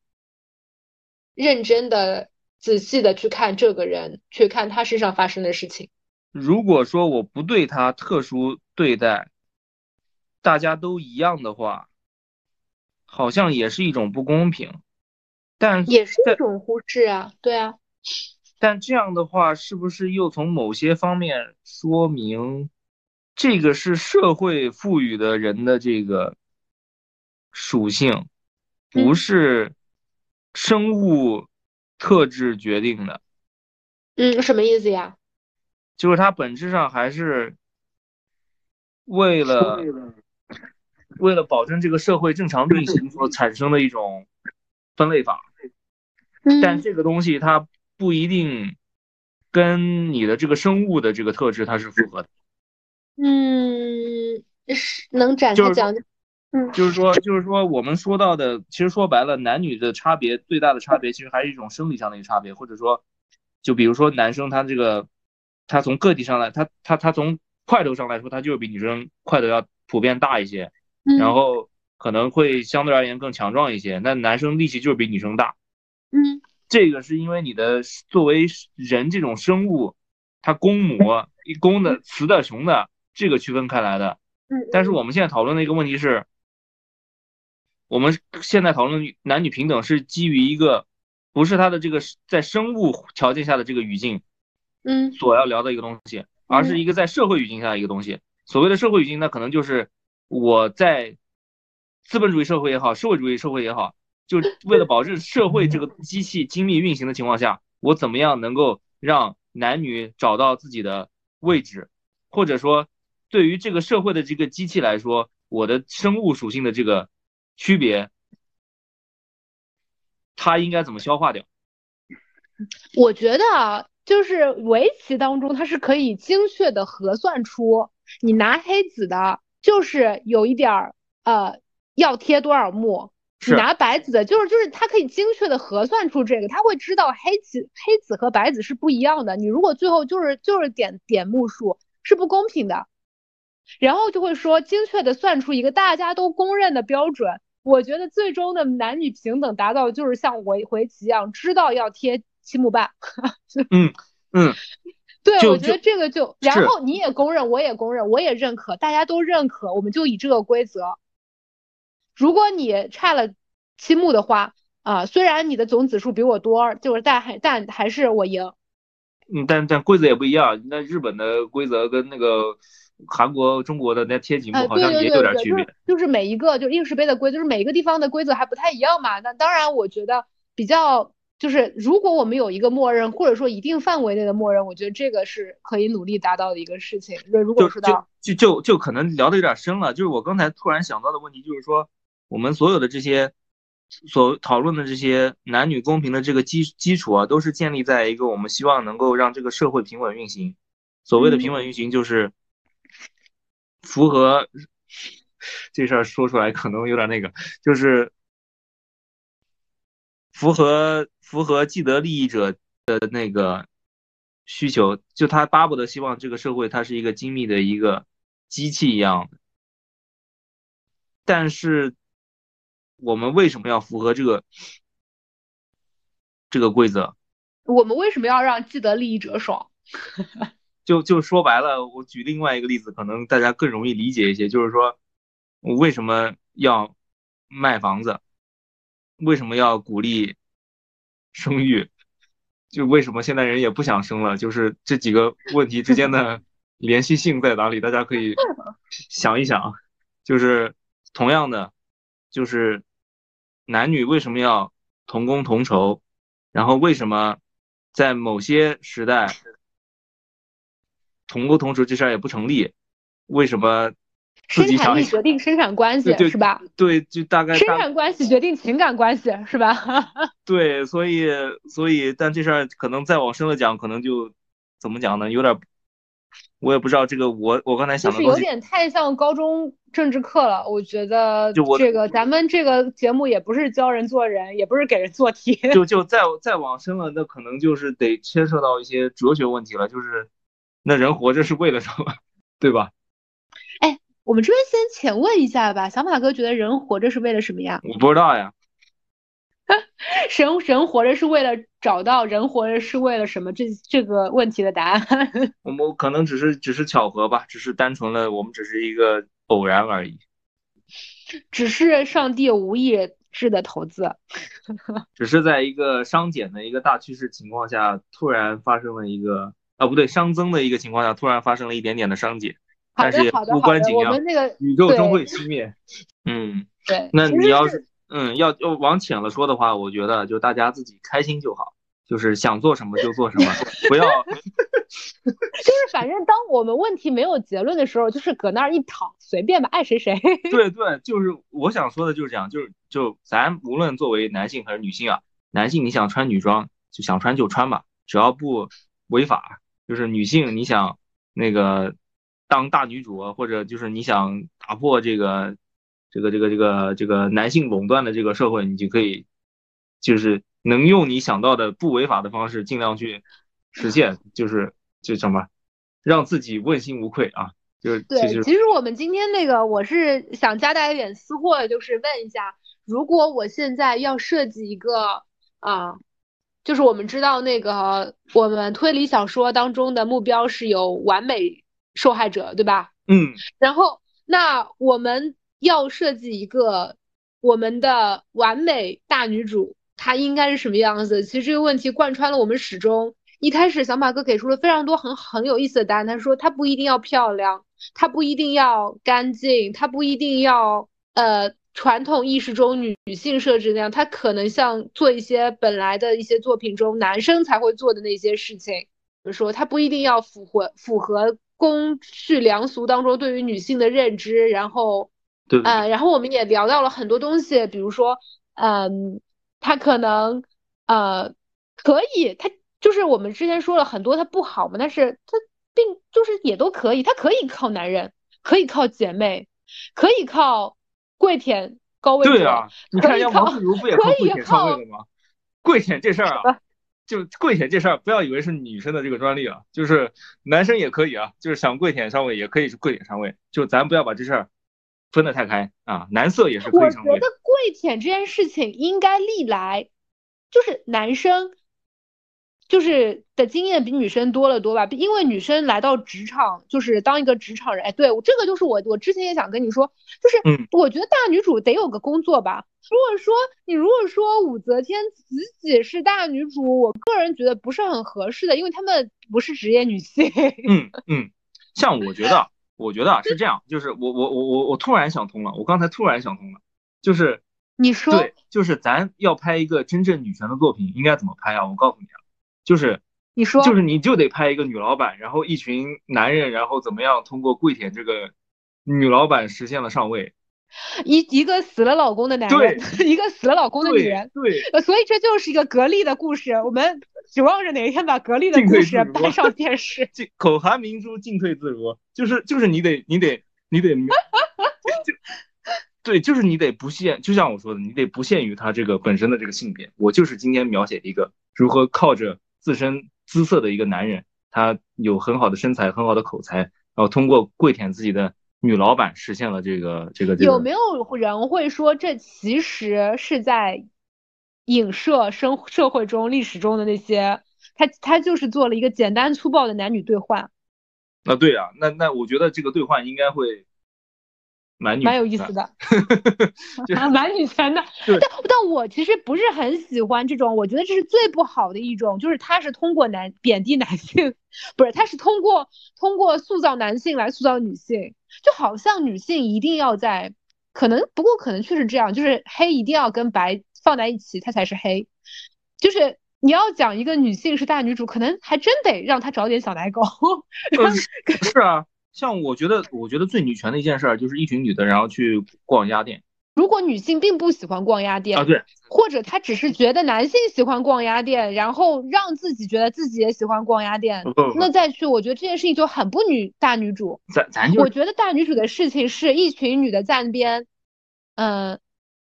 认真的、仔细的去看这个人，去看他身上发生的事情。如果说我不对他特殊对待，大家都一样的话，好像也是一种不公平，但也是一种忽视啊，对啊。但这样的话，是不是又从某些方面说明？这个是社会赋予的人的这个属性，不是生物特质决定的。嗯，什么意思呀？就是它本质上还是为了为了保证这个社会正常运行所产生的一种分类法。但这个东西它不一定跟你的这个生物的这个特质它是符合的。嗯，是能展开讲讲。嗯，就是说，就是说，我们说到的，其实说白了，男女的差别最大的差别，其实还是一种生理上的一个差别，或者说，就比如说男生他这个，他从个体上来，他他他从块头上来说，他就是比女生块头要普遍大一些，然后可能会相对而言更强壮一些。那男生力气就是比女生大。嗯，这个是因为你的作为人这种生物，它公母一公的雌的雄的。这个区分开来的，嗯，但是我们现在讨论的一个问题是，我们现在讨论男女平等是基于一个不是它的这个在生物条件下的这个语境，嗯，所要聊的一个东西，而是一个在社会语境下的一个东西。所谓的社会语境，那可能就是我在资本主义社会也好，社会主义社会也好，就为了保证社会这个机器精密运行的情况下，我怎么样能够让男女找到自己的位置，或者说。对于这个社会的这个机器来说，我的生物属性的这个区别，它应该怎么消化掉？我觉得啊，就是围棋当中，它是可以精确的核算出你拿黑子的，就是有一点儿呃要贴多少目。你拿白子的，就是就是他可以精确的核算出这个，他会知道黑子黑子和白子是不一样的。你如果最后就是就是点点目数是不公平的，然后就会说精确的算出一个大家都公认的标准。我觉得最终的男女平等达到就是像围围棋一样，知道要贴。七目半，嗯嗯，对，我觉得这个就，然后你也公认，我也公认，我也认可，大家都认可，我们就以这个规则。如果你差了七目的话，啊，虽然你的总子数比我多，就是但还但还是我赢。嗯，但但规则也不一样，那日本的规则跟那个韩国、中国的那贴几目好像也有点区别。就是每一个就应试杯的规，就是每一个地方的规则还不太一样嘛。那当然，我觉得比较。就是如果我们有一个默认，或者说一定范围内的默认，我觉得这个是可以努力达到的一个事情。如果说到就就就可能聊的有点深了。就是我刚才突然想到的问题，就是说我们所有的这些所讨论的这些男女公平的这个基基础啊，都是建立在一个我们希望能够让这个社会平稳运行。所谓的平稳运行，就是符合这事儿说出来可能有点那个，就是符合。符合既得利益者的那个需求，就他巴不得希望这个社会它是一个精密的一个机器一样。但是我们为什么要符合这个这个规则？我们为什么要让既得利益者爽？就就说白了，我举另外一个例子，可能大家更容易理解一些，就是说，我为什么要卖房子？为什么要鼓励？生育，就为什么现代人也不想生了？就是这几个问题之间的 联系性在哪里？大家可以 想一想。就是同样的，就是男女为什么要同工同酬？然后为什么在某些时代同工同酬这事儿也不成立？为什么？生产力决定生产关系，是吧？对，就大概生产关系决定情感关系，是吧？对，所以所以，但这事儿可能再往深了讲，可能就怎么讲呢？有点，我也不知道这个。我我刚才想的就是有点太像高中政治课了。我觉得这个咱们这个节目也不是教人做人，也不是给人做题。就就再再往深了，那可能就是得牵涉到一些哲学问题了。就是那人活着是为了什么，对吧？哎我们这边先浅问一下吧，小马哥觉得人活着是为了什么呀？我不知道呀。人人活着是为了找到人活着是为了什么？这这个问题的答案，我们可能只是只是巧合吧，只是单纯的我们只是一个偶然而已。只是上帝无意志的投资。只是在一个商减的一个大趋势情况下，突然发生了一个啊不对，熵增的一个情况下，突然发生了一点点的商减。但是也无关紧要，宇宙终会熄灭。嗯，对。那你要是嗯要要往浅了说的话，我觉得就大家自己开心就好，就是想做什么就做什么，不要。就是反正当我们问题没有结论的时候，就是搁那儿一躺，随便吧，爱谁谁。对 对，就是我想说的就是这样，就是就咱无论作为男性还是女性啊，男性你想穿女装就想穿就穿吧，只要不违法。就是女性你想那个。当大女主，或者就是你想打破这个这个这个这个这个男性垄断的这个社会，你就可以就是能用你想到的不违法的方式，尽量去实现，就是就什么让自己问心无愧啊。就是对，其实我们今天那个我是想加带一点私货，就是问一下，如果我现在要设计一个啊，就是我们知道那个我们推理小说当中的目标是有完美。受害者对吧？嗯，然后那我们要设计一个我们的完美大女主，她应该是什么样子？其实这个问题贯穿了我们始终。一开始小马哥给出了非常多很很有意思的答案，他说她不一定要漂亮，她不一定要干净，她不一定要呃传统意识中女性设置那样，她可能像做一些本来的一些作品中男生才会做的那些事情，比如说她不一定要符合符合。公序良俗当中对于女性的认知，然后，对，呃，然后我们也聊到了很多东西，比如说，嗯，他可能，呃，可以，他就是我们之前说了很多他不好嘛，但是他并就是也都可以，他可以靠男人，可以靠姐妹，可以靠跪舔高位对啊，你看人家王自如不也靠可以跪舔上位靠了吗？跪舔这事儿啊，就跪舔这事儿，不要以为是女生的这个专利啊，就是男生也可以啊，就是想跪舔上位也可以是跪舔上位，就咱不要把这事儿分得太开啊，男色也是可我觉得。跪舔这件事情应该历来就是男生就是的经验比女生多了多吧，因为女生来到职场就是当一个职场人，哎，对，这个就是我我之前也想跟你说，就是嗯我觉得大女主得有个工作吧。如果说你如果说武则天自己是大女主，我个人觉得不是很合适的，因为她们不是职业女性。嗯嗯，像我觉得，我觉得啊是这样，就是我我我我我突然想通了，我刚才突然想通了，就是你说对，就是咱要拍一个真正女权的作品，应该怎么拍啊？我告诉你啊，就是你说就是你就得拍一个女老板，然后一群男人，然后怎么样通过跪舔这个女老板实现了上位。一一个死了老公的男人，一个死了老公的女人，对，呃，所以这就是一个格力的故事。我们指望着哪一天把格力的故事搬上电视。进口含明珠，进退自如，就是就是你得你得你得，就 对，就是你得不限，就像我说的，你得不限于他这个本身的这个性别。我就是今天描写一个如何靠着自身姿色的一个男人，他有很好的身材，很好的口才，然后通过跪舔自己的女老板实现了这个这个这个。有没有人会说，这其实是在影射生社会中、历史中的那些？他他就是做了一个简单粗暴的男女兑换，啊，对啊，那那我觉得这个兑换应该会蛮蛮有意思的，蛮女权的。但但我其实不是很喜欢这种，我觉得这是最不好的一种，就是他是通过男贬低男性，不是，他是通过通过塑造男性来塑造女性，就好像女性一定要在，可能不过可能确实这样，就是黑一定要跟白放在一起，它才是黑，就是。你要讲一个女性是大女主，可能还真得让她找点小奶狗。呃是是啊，像我觉得，我觉得最女权的一件事儿就是一群女的，然后去逛鸭店如果女性并不喜欢逛鸭店，啊，对，或者她只是觉得男性喜欢逛鸭店，然后让自己觉得自己也喜欢逛鸭店，不不不那再去，我觉得这件事情就很不女大女主。咱咱就是我觉得大女主的事情是一群女的在那边，嗯、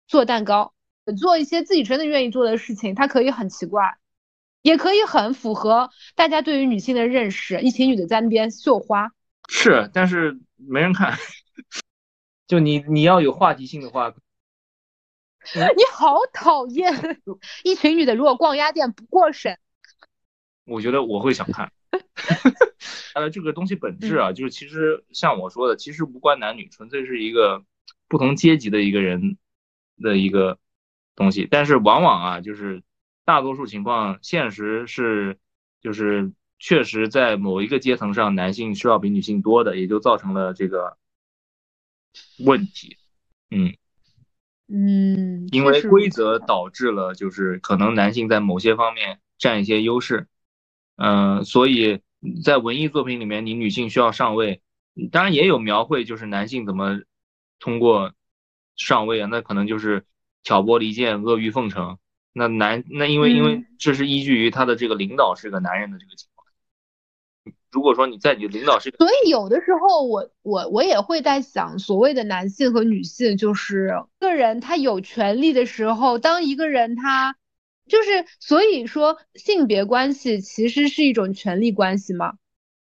做蛋糕，做一些自己真的愿意做的事情，她可以很奇怪，也可以很符合大家对于女性的认识。一群女的在那边绣花，是，但是没人看。就你你要有话题性的话，你好讨厌！一群女的如果逛鸭店不过审，我觉得我会想看。呃，这个东西本质啊，就是其实像我说的，其实无关男女，纯粹是一个不同阶级的一个人的一个东西。但是往往啊，就是大多数情况，现实是就是确实在某一个阶层上，男性需要比女性多的，也就造成了这个问题。嗯，嗯，因为规则导致了，就是可能男性在某些方面占一些优势，嗯、所以在文艺作品里面，你女性需要上位，当然也有描绘，就是男性怎么通过上位啊，那可能就是挑拨离间、阿谀奉承。那男那因为因为嗯这是依据于他的这个领导是个男人的这个情况。如果说你在你的领导是所以有的时候我我我也会在想，所谓的男性和女性，就是一个人他有权利的时候，当一个人他就是所以说性别关系其实是一种权利关系嘛。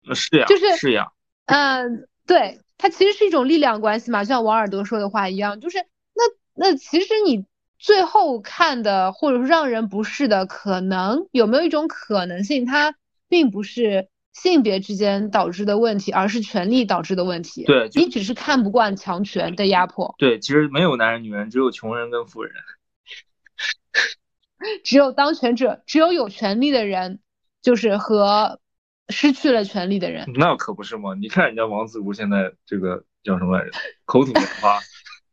呃是呀就是是呀，嗯，对，它其实是一种力量关系嘛，就像王尔德说的话一样，就是那那其实你最后看的，或者说让人不适的，可能有没有一种可能性，它并不是性别之间导致的问题，而是权力导致的问题。对你只是看不惯强权的压迫，对，其实没有男人女人，只有穷人跟富人。只有当权者，只有有权利的人，就是和失去了权利的人。那可不是嘛！你看人家王自如现在这个叫什么来着，口吐莲花。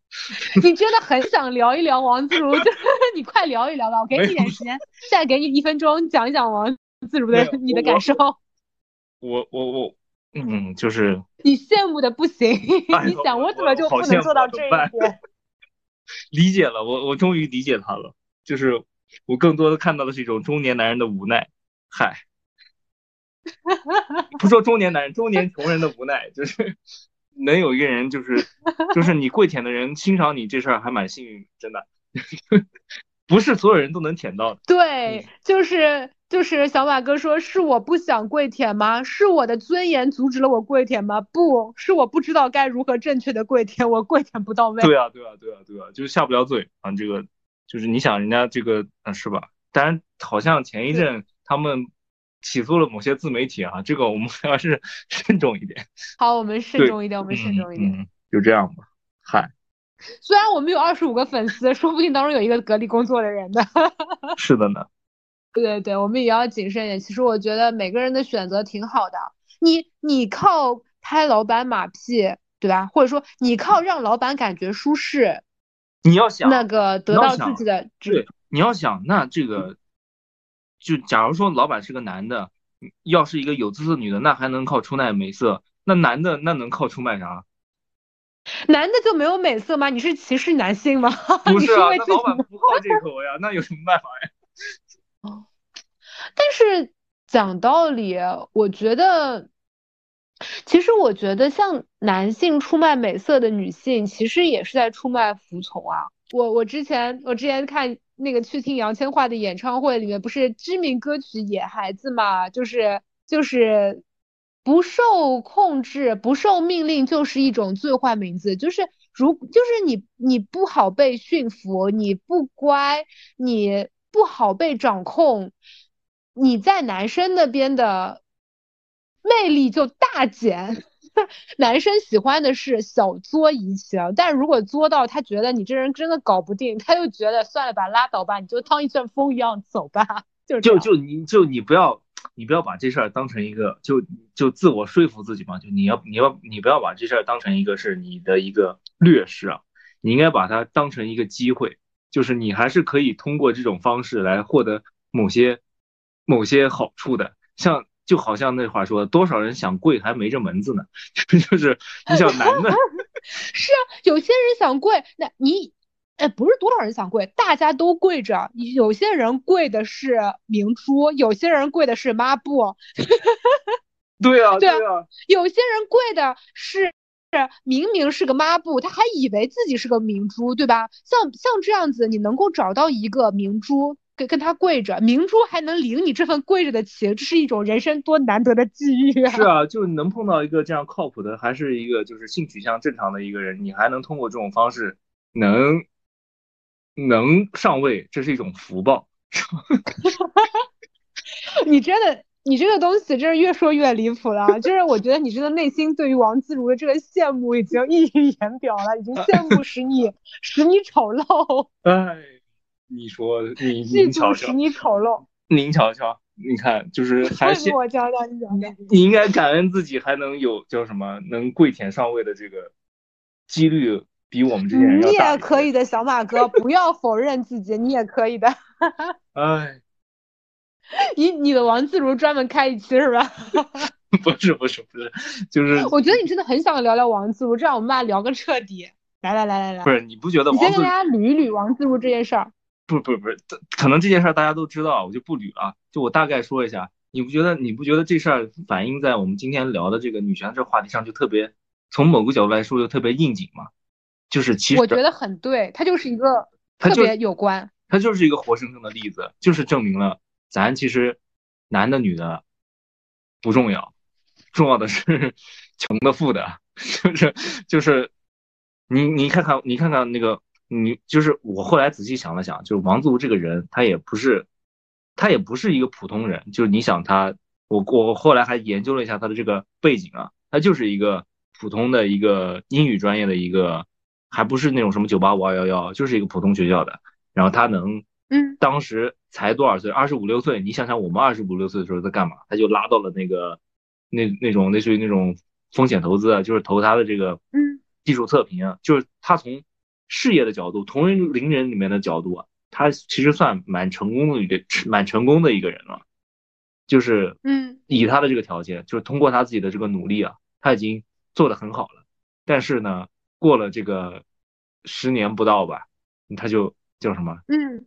你真的很想聊一聊王自如，就 你快聊一聊吧，我给你一点时间，现在给你一分钟讲一讲王自如的你的感受。我我我，嗯，就是你羡慕的不行，哎你想我我怎么就不能做到这一？理解了，我我终于理解他了。就是我更多的看到的是一种中年男人的无奈。嗨，不说中年男人，中年穷人的无奈，就是能有一个人，就是就是你跪舔的人欣赏你这事儿还蛮幸运，真的，不是所有人都能舔到的。对，就是就是小马哥说，是我不想跪舔吗？是我的尊严阻止了我跪舔吗？不是我不知道该如何正确的跪舔，我跪舔不到位。对啊，对啊，对啊，对啊，就是下不了嘴啊，这个就是你想人家这个，嗯，是吧？当然，好像前一阵他们起诉了某些自媒体啊，这个我们 还是慎重一点。好，我们慎重一点，我们慎重一点。嗯，就这样吧。嗨，虽然我们有二十五个粉丝，说不定当中有一个隔离工作的人的。是的呢。对对对，我们也要谨慎一点。其实我觉得每个人的选择挺好的。你你靠拍老板马屁，对吧？或者说你靠让老板感觉舒适，你要想那个得到自己的对，你要想那这个，就假如说老板是个男的，要是一个有姿色女的，那还能靠出卖美色？那男的那能靠出卖啥？男的就没有美色吗？你是歧视男性吗？不是啊，那老板不好这口呀，那有什么办法呀？哦，但是讲道理，我觉得，其实我觉得像男性出卖美色的女性，其实也是在出卖服从啊。我我之前我之前看那个去听杨千嬅的演唱会，里面不是知名歌曲《野孩子》嘛，就是就是不受控制、不受命令就是一种最坏名字，就是如就是你你不好被驯服，你不乖，你。不好被掌控，你在男生那边的魅力就大减。男生喜欢的是小作怡情，但如果作到他觉得你这人真的搞不定，他又觉得算了吧，拉倒吧，你就当一阵风一样走吧。就就就你就你不要你不要把这事儿当成一个就就自我说服自己嘛，就你要你要你不要把这事儿当成一个是你的一个劣势啊，你应该把它当成一个机会。就是你还是可以通过这种方式来获得某些某些好处的，像就好像那话说，多少人想跪还没这门子呢，就是 你想男的，是啊，有些人想跪，那你，哎，不是多少人想跪，大家都跪着，有些人跪的是明珠，有些人跪的是抹布，对啊，对啊，有些人跪的是。明明是个抹布，他还以为自己是个明珠，对吧？像像这样子，你能够找到一个明珠跟跟他跪着，明珠还能领你这份跪着的情，这是一种人生多难得的际遇啊！是啊，就是能碰到一个这样靠谱的，还是一个就是性取向正常的一个人，你还能通过这种方式能能上位，这是一种福报。你真的。你这个东西真是越说越离谱了，就是我觉得你真的内心对于王自如的这个羡慕已经溢于言表了，已经羡慕使你 使你丑陋。哎，你说你你瞧瞧，使你丑陋。您瞧瞧，你看就是还是我教教你讲讲。你应该感恩自己还能有叫什么能跪舔上位的这个几率比我们这些人要大。你也可以的，小马哥，不要否认自己，你也可以的。哎。你你的王自如专门开一期是吧？不是不是不是，就是我觉得你真的很想聊聊王自如，这样我们俩聊个彻底。来来来来来，不是你不觉得？你先跟大家捋一捋王自如这件事儿。不不不是，可能这件事儿大家都知道，我就不捋了。就我大概说一下，你不觉得你不觉得这事儿反映在我们今天聊的这个女权这话题上就特别，从某个角度来说就特别应景嘛？就是其实我觉得很对，它就是一个特别有关，它就是一个活生生的例子，就是证明了。咱其实男的女的不重要，重要的是 穷的富的，就是就是你你看看你看看那个你就是我后来仔细想了想，就是王自如这个人，他也不是他也不是一个普通人，就是你想他，我我后来还研究了一下他的这个背景啊，他就是一个普通的一个英语专业的一个，还不是那种什么九八五二幺幺，就是一个普通学校的，然后他能。嗯，当时才多少岁？二十五六岁。你想想，我们二十五六岁的时候在干嘛？他就拉到了那个那那种类似于那种风险投资，就是投他的这个嗯技术测评啊，就是他从事业的角度，同龄人里面的角度啊，他其实算蛮成功的一个蛮成功的一个人了。就是嗯，以他的这个条件，就是通过他自己的这个努力啊，他已经做得很好了。但是呢，过了这个十年不到吧，他就叫什么？嗯。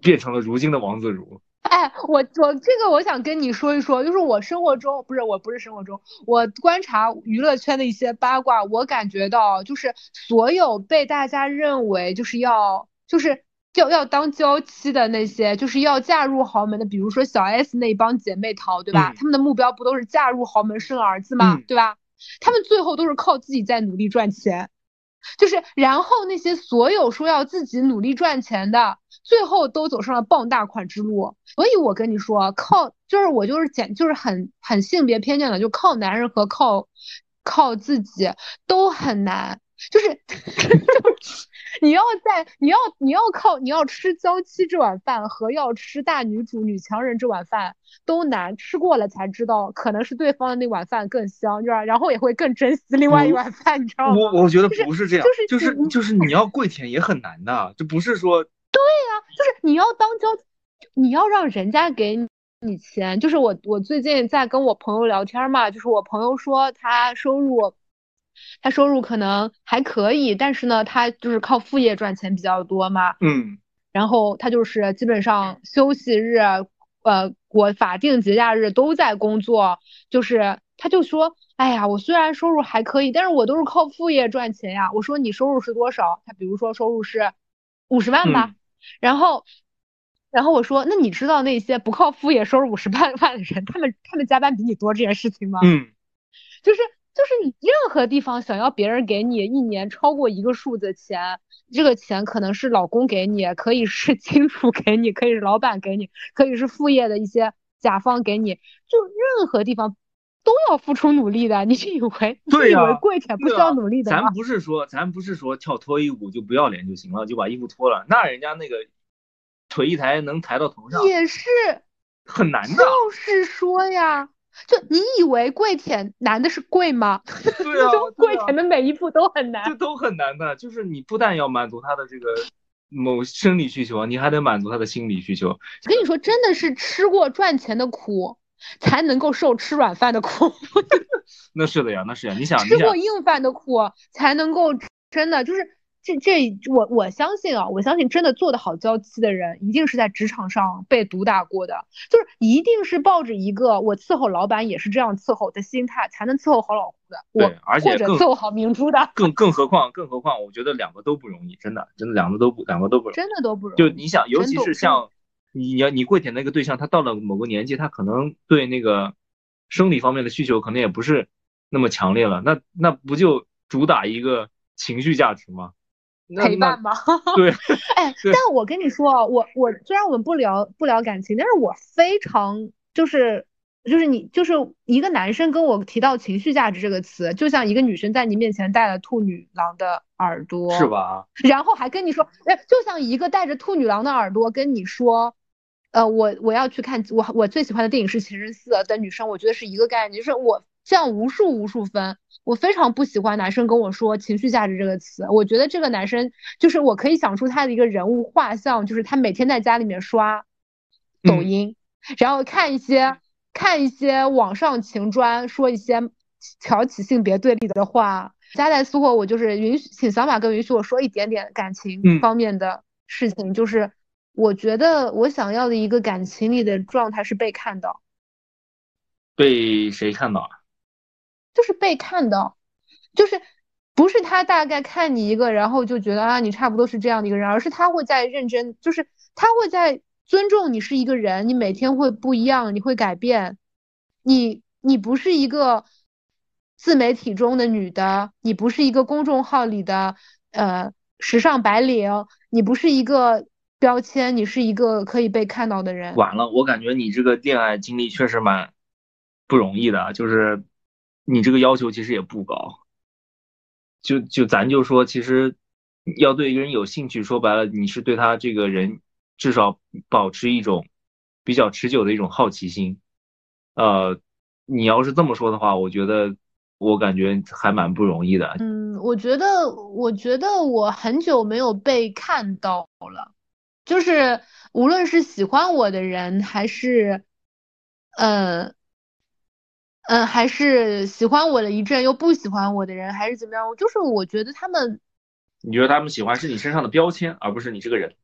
变成了如今的王自如。哎，我我这个我想跟你说一说，就是我生活中不是我不是生活中，我观察娱乐圈的一些八卦，我感觉到就是所有被大家认为就是要就是要要当娇妻的那些，就是要嫁入豪门的，比如说小 S 那一帮姐妹淘，对吧？他们的目标不都是嫁入豪门生儿子吗？对吧？他们最后都是靠自己在努力赚钱。就是，然后那些所有说要自己努力赚钱的，最后都走上了傍大款之路。所以我跟你说，靠，就是我就是简，就是很很性别偏见的，就靠男人和靠靠自己都很难。就是，就是你要在你要你要靠你要吃娇妻这碗饭和要吃大女主女强人这碗饭都难，吃过了才知道，可能是对方的那碗饭更香？然后也会更珍惜另外一碗饭，你知道吗？我我觉得不是这样，就是就是就是你要跪舔也很难的，就不是说对呀，就是你要当交，你要让人家给你钱。就是我我最近在跟我朋友聊天嘛，就是我朋友说他收入。他收入可能还可以，但是呢，他就是靠副业赚钱比较多嘛。嗯，然后他就是基本上休息日，呃，国法定节假日都在工作。就是他就说，哎呀，我虽然收入还可以，但是我都是靠副业赚钱呀。我说你收入是多少？他比如说收入是五十万吧。然后，然后我说，那你知道那些不靠副业收入五十万万的人，他们他们加班比你多这件事情吗？嗯，就是。就是你任何地方想要别人给你一年超过一个数的钱，这个钱可能是老公给你，可以是 亲属给你，可以是老板给你，可以是副业的一些甲方给你，就任何地方都要付出努力的。你以为 你以为跪舔不需要努力的咱不是说咱不是说跳脱衣舞就不要脸就行了，就把衣服脱了，那人家那个腿一抬能抬到头上，也是很难的。就是说呀。就你以为跪舔难的是跪吗？对啊，跪舔的每一步都很难，这都很难的。就是你不但要满足他的这个某生理需求，你还得满足他的心理需求。我跟你说，真的是吃过赚钱的苦，才能够受吃软饭的苦。那是的呀，那是呀。你想，吃过硬饭的苦，才能够真的就是。这这我我相信啊，我相信真的做的好娇妻的人，一定是在职场上被毒打过的，就是一定是抱着一个我伺候老板也是这样伺候的心态，才能伺候好老婆的。我，而且或者伺候好明珠的。更更何况更何况，我觉得两个都不容易，真的真的两个都不两个都不容易，真的都不容易。就你想，尤其是像你要你跪舔那个对象，他到了某个年纪，他可能对那个生理方面的需求可能也不是那么强烈了，那那不就主打一个情绪价值吗？陪伴吗？对，哎，但我跟你说，我我虽然我们不聊不聊感情，但是我非常就是就是你就是一个男生跟我提到情绪价值这个词，就像一个女生在你面前戴了兔女郎的耳朵，是吧？然后还跟你说，哎，就像一个戴着兔女郎的耳朵跟你说，呃，我我要去看我我最喜欢的电影是《情人四》的女生，我觉得是一个概念，就是我。降无数无数分，我非常不喜欢男生跟我说情绪价值这个词。我觉得这个男生就是我可以想出他的一个人物画像，就是他每天在家里面刷抖音，然后看一些看一些网上情专，说一些挑起性别对立的话。夹带私货，我就是允许，请小马哥允许我说一点点感情方面的事情，就是我觉得我想要的一个感情里的状态是被看到，被谁看到啊？就是被看到，就是不是他大概看你一个，然后就觉得啊你差不多是这样的一个人，而是他会在认真，就是他会在尊重你是一个人，你每天会不一样，你会改变，你你不是一个自媒体中的女的，你不是一个公众号里的呃时尚白领，你不是一个标签，你是一个可以被看到的人。完了，我感觉你这个恋爱经历确实蛮不容易的，就是。你这个要求其实也不高，就就咱就说，其实要对一个人有兴趣，说白了，你是对他这个人至少保持一种比较持久的一种好奇心。呃，你要是这么说的话，我觉得我感觉还蛮不容易的。嗯，我觉得，我觉得我很久没有被看到了，就是无论是喜欢我的人，还是，呃。嗯，还是喜欢我的一阵又不喜欢我的人，还是怎么样？我就是我觉得他们，你觉得他们喜欢是你身上的标签，而不是你这个人。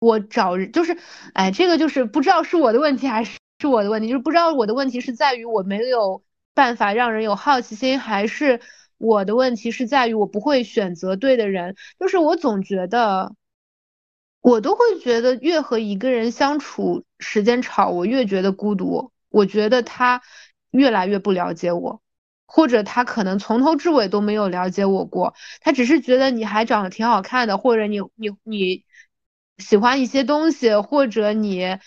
我找就是，哎，这个就是不知道是我的问题还是是我的问题，就是不知道我的问题是在于我没有办法让人有好奇心，还是我的问题是在于我不会选择对的人。就是我总觉得，我都会觉得越和一个人相处时间长，我越觉得孤独。我觉得他越来越不了解我。或者他可能从头至尾都没有了解我过，他只是觉得你还长得挺好看的，或者你你你喜欢一些东西，或者你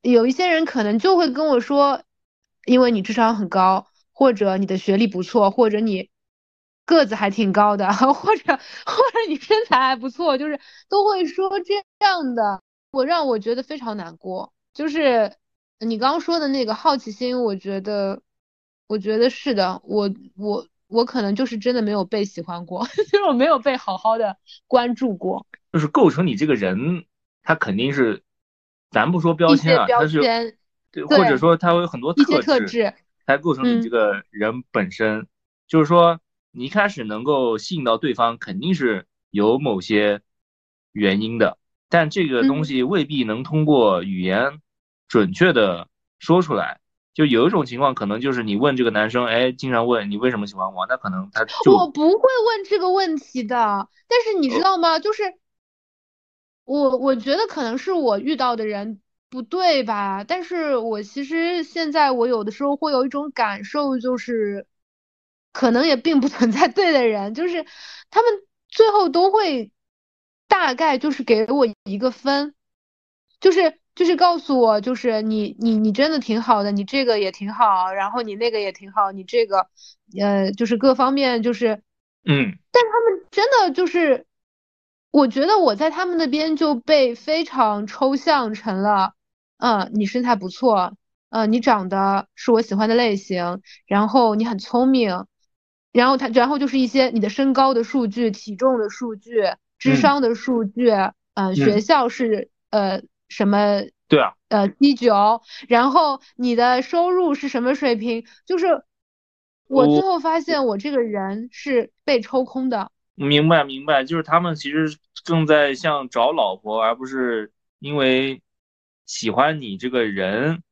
有一些人可能就会跟我说，因为你智商很高，或者你的学历不错，或者你个子还挺高的，或者或者你身材还不错，就是都会说这样的，我让我觉得非常难过。就是你刚刚说的那个好奇心，我觉得。我觉得是的，我我我可能就是真的没有被喜欢过，就是我没有被好好的关注过。就是构成你这个人，他肯定是，咱不说标签啊，他是对，或者说他有很多特质，才构成你这个人本身。就是说，你一开始能够吸引到对方，肯定是有某些原因的，但这个东西未必能通过语言准确的说出来。就有一种情况，可能就是你问这个男生，哎，经常问你为什么喜欢我，那可能他就我不会问这个问题的。但是你知道吗？就是我我觉得可能是我遇到的人不对吧。但是我其实现在我有的时候会有一种感受，就是可能也并不存在对的人，就是他们最后都会大概就是给我一个分，就是。就是告诉我，就是你你你真的挺好的，你这个也挺好，然后你那个也挺好，你这个，呃，就是各方面就是，嗯，但他们真的就是，我觉得我在他们那边就被非常抽象成了，嗯，你身材不错，嗯，你长得是我喜欢的类型，然后你很聪明，然后他然后就是一些你的身高的数据、体重的数据、智商的数据，嗯，学校是呃。什么？对啊，呃，D 九，然后你的收入是什么水平？就是我最后发现，我这个人是被抽空的。明白，明白，就是他们其实正在像找老婆，而不是因为喜欢你这个人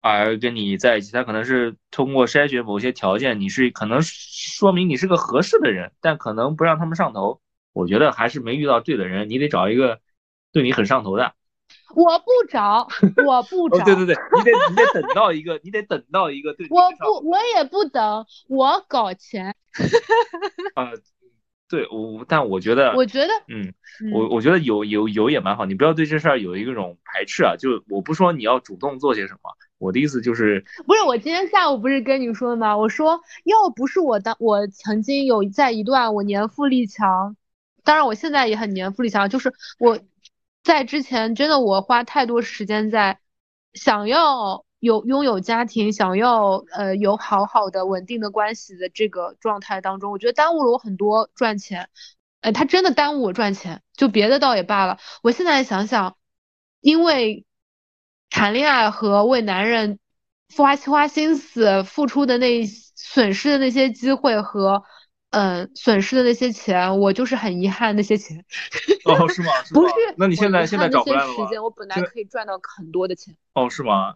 而跟你在一起。他可能是通过筛选某些条件，你是可能说明你是个合适的人，但可能不让他们上头。我觉得还是没遇到对的人，你得找一个对你很上头的。我不找，我不找。对对对，你得你得等到一个，你得等到一个对。我不，我也不等，我搞钱。啊，对，我但我觉得，我觉得，嗯，我我觉得有有有也蛮好，你不要对这事儿有一种排斥啊。就我不说你要主动做些什么，我的意思就是，不是我今天下午不是跟你说的吗？我说要不是我当我曾经有在一段我年富力强，当然我现在也很年富力强，就是我。在之前，真的我花太多时间在想要有拥有家庭，想要呃有好好的稳定的关系的这个状态当中，我觉得耽误了我很多赚钱。哎，他真的耽误我赚钱，就别的倒也罢了。我现在想想，因为谈恋爱和为男人花花心思付出的那损失的那些机会和。嗯，损失的那些钱，我就是很遗憾那些钱。哦，是吗？不是，那你现在现在找回来了吗？时间我本来可以赚到很多的钱。哦，是吗？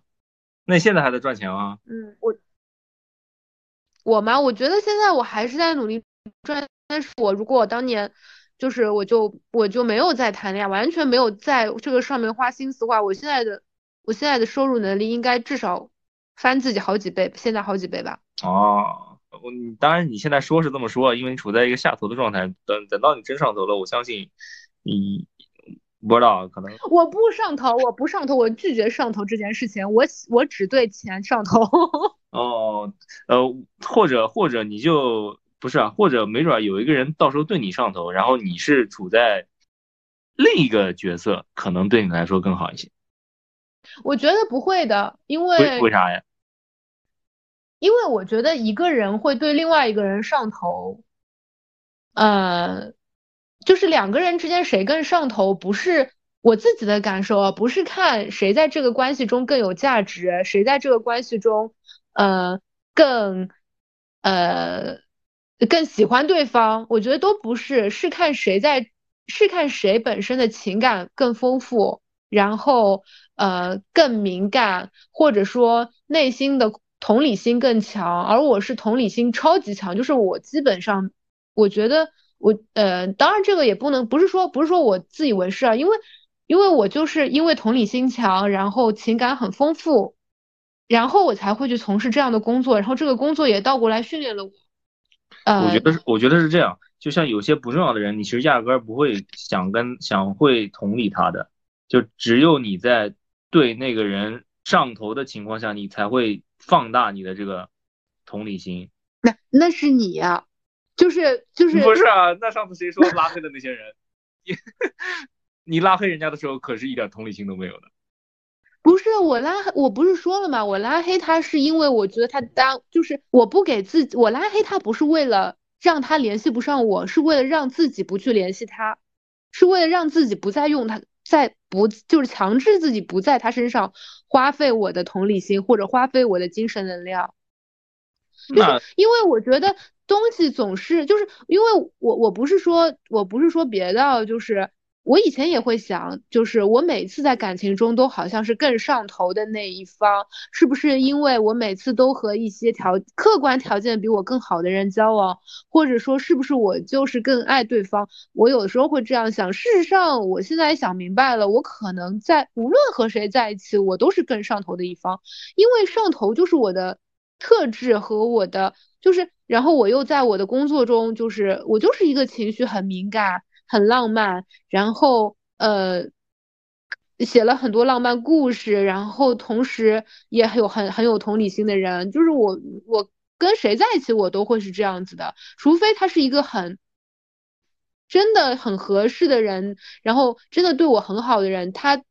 那你现在还在赚钱吗？嗯，我我吗？我觉得现在我还是在努力赚，但是我如果我当年就是我就我就没有在谈恋爱，完全没有在这个上面花心思的话，我现在的我现在的收入能力应该至少翻自己好几倍，现在好几倍吧。哦。我当然，你现在说是这么说，因为你处在一个下头的状态。等等到你真上头了，我相信你不知道可能。我不上头，我不上头，我拒绝上头这件事情。我我只对钱上头。哦，呃，或者或者你就不是啊，或者没准有一个人到时候对你上头，然后你是处在另一个角色，可能对你来说更好一些。我觉得不会的，因为为啥呀？因为我觉得一个人会对另外一个人上头，呃，就是两个人之间谁更上头，不是我自己的感受啊，不是看谁在这个关系中更有价值，谁在这个关系中，呃，更，呃，更喜欢对方，我觉得都不是，是看谁在是看谁本身的情感更丰富，然后呃更敏感，或者说内心的同理心更强。而我是同理心超级强，就是我基本上我觉得我呃，当然这个也不能不是说不是说我自以为是啊，因为因为我就是因为同理心强，然后情感很丰富，然后我才会去从事这样的工作，然后这个工作也倒过来训练了我。呃我觉得是，我觉得是这样。就像有些不重要的人，你其实压根儿不会想跟想会同理他的，就只有你在对那个人上头的情况下，你才会放大你的这个同理心。那那是你呀，就是就是不是啊？那上次谁说拉黑的那些人，你 你拉黑人家的时候，可是一点同理心都没有的。不是我拉，我不是说了吗？我拉黑他是因为我觉得他当就是我不给自己，我拉黑他不是为了让他联系不上我，是为了让自己不去联系他，是为了让自己不再用他，再不就是强制自己不在他身上花费我的同理心或者花费我的精神能量。就是因为我觉得东西总是就是因为我我不是说我不是说别的，就是。我以前也会想，就是我每次在感情中都好像是更上头的那一方，是不是因为我每次都和一些条客观条件比我更好的人交往，或者说是不是我就是更爱对方？我有的时候会这样想。事实上，我现在想明白了，我可能在无论和谁在一起，我都是更上头的一方，因为上头就是我的特质和我的就是，然后我又在我的工作中，就是我就是一个情绪很敏感。很浪漫，然后呃，写了很多浪漫故事，然后同时也很有很很有同理心的人，就是我我跟谁在一起我都会是这样子的，除非他是一个很真的很合适的人，然后真的对我很好的人，他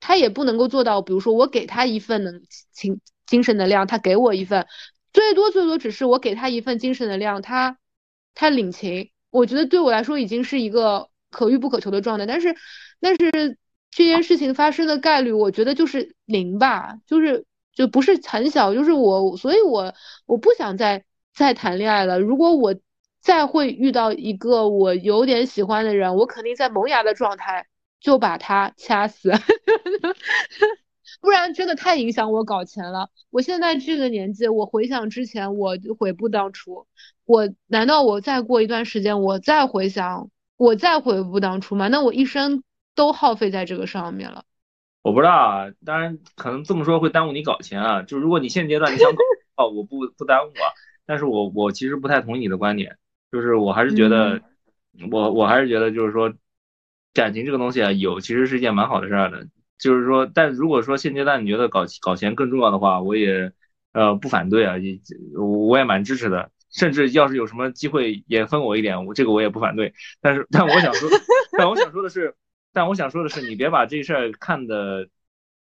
他也不能够做到，比如说我给他一份能情精神能量，他给我一份，最多最多只是我给他一份精神能量，他他领情。我觉得对我来说已经是一个可遇不可求的状态，但是，但是这件事情发生的概率，我觉得就是零吧，就是就不是很小，就是我，所以我我不想再再谈恋爱了。如果我再会遇到一个我有点喜欢的人，我肯定在萌芽的状态就把他掐死。不然真的太影响我搞钱了。我现在这个年纪，我回想之前，我悔不当初。我难道我再过一段时间，我再回想，我再悔不当初吗？那我一生都耗费在这个上面了。我不知道啊，当然可能这么说会耽误你搞钱啊。就如果你现阶段你想搞，哦，我不不耽误啊。但是我我其实不太同意你的观点，就是我还是觉得，我我还是觉得就是说，感情这个东西啊，有其实是一件蛮好的事儿的。就是说，但如果说现阶段你觉得搞搞钱更重要的话，我也呃不反对啊，也我也蛮支持的。甚至要是有什么机会也分我一点，我这个我也不反对。但是，但我想说，但我想说的是，但我想说的是，你别把这事儿看得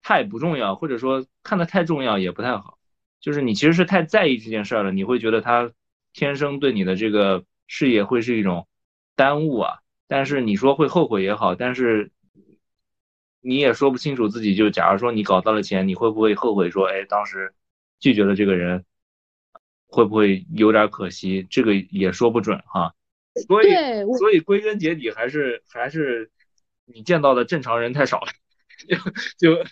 太不重要，或者说看得太重要也不太好。就是你其实是太在意这件事儿了，你会觉得他天生对你的这个事业会是一种耽误啊。但是你说会后悔也好，但是。你也说不清楚自己，就假如说你搞到了钱，你会不会后悔说，哎，当时拒绝了这个人，会不会有点可惜？这个也说不准哈。所以，所以归根结底还是还是你见到的正常人太少了。就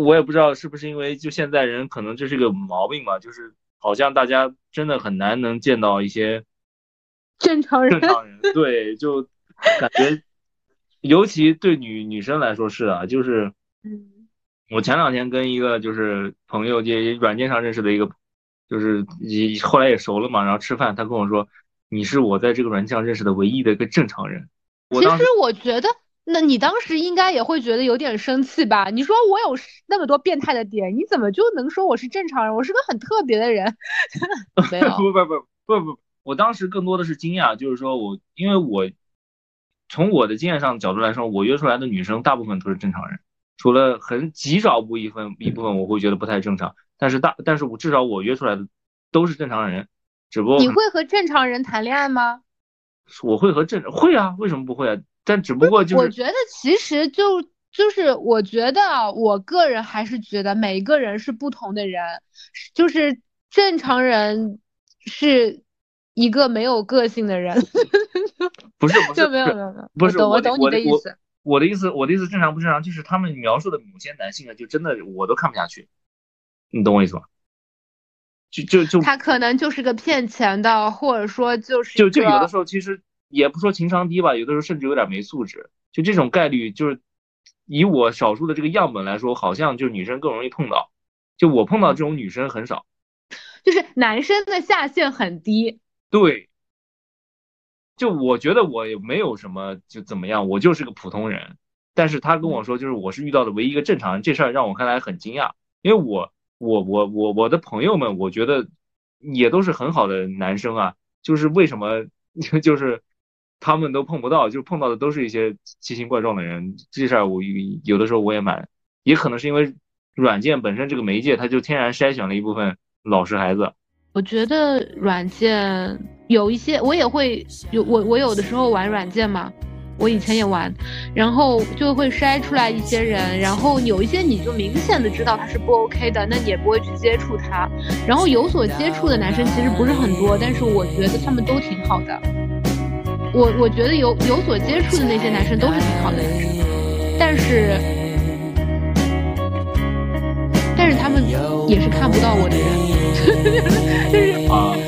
我也不知道是不是因为就现在人可能这是个毛病吧，就是好像大家真的很难能见到一些 正常人。正常人对，就感觉。尤其对女女生来说是啊，就是，嗯，我前两天跟一个就是朋友，就软件上认识的一个，就是你后来也熟了嘛，然后吃饭，他跟我说，你是我在这个软件上认识的唯一的一个正常人。其实我觉得，那你当时应该也会觉得有点生气吧？你说我有那么多变态的点，你怎么就能说我是正常人？我是个很特别的人。没有，不不不不不，我当时更多的是惊讶，就是说我因为我。从我的经验上角度来说，我约出来的女生大部分都是正常人，除了很极少部一分一部分我会觉得不太正常，但是大但是我至少我约出来的都是正常人，只不过你会和正常人谈恋爱吗？我会和正会啊，为什么不会啊？但只不过就是我觉得其实就就是我觉得我个人还是觉得每一个人是不同的人，就是正常人是一个没有个性的人。不 是不是没有没有没有，不是我懂你的意思。我的意思，我的意思正常不正常？就是他们描述的某些男性啊，就真的我都看不下去，你懂我意思吗？就就就他可能就是个骗钱的，或者说就是就就有的时候其实也不说情商低吧，有的时候甚至有点没素质。就这种概率，就是以我少数的这个样本来说，好像就女生更容易碰到。就我碰到这种女生很少，就是男生的下限很低。对，就我觉得我也没有什么就怎么样，我就是个普通人。但是他跟我说，就是我是遇到的唯一一个正常人，这事儿让我看来很惊讶，因为我。我我我我的朋友们，我觉得也都是很好的男生啊，就是为什么 就是他们都碰不到，就碰到的都是一些奇形怪状的人。这事儿我有的时候我也蛮，也可能是因为软件本身这个媒介，它就天然筛选了一部分老实孩子。我觉得软件有一些，我也会有我我有的时候玩软件嘛。我以前也玩，然后就会筛出来一些人，然后有一些你就明显的知道他是不 OK 的，那你也不会去接触他。然后有所接触的男生其实不是很多，但是我觉得他们都挺好的。我我觉得有有所接触的那些男生都是挺好的，但是但是他们也是看不到我的人，就 是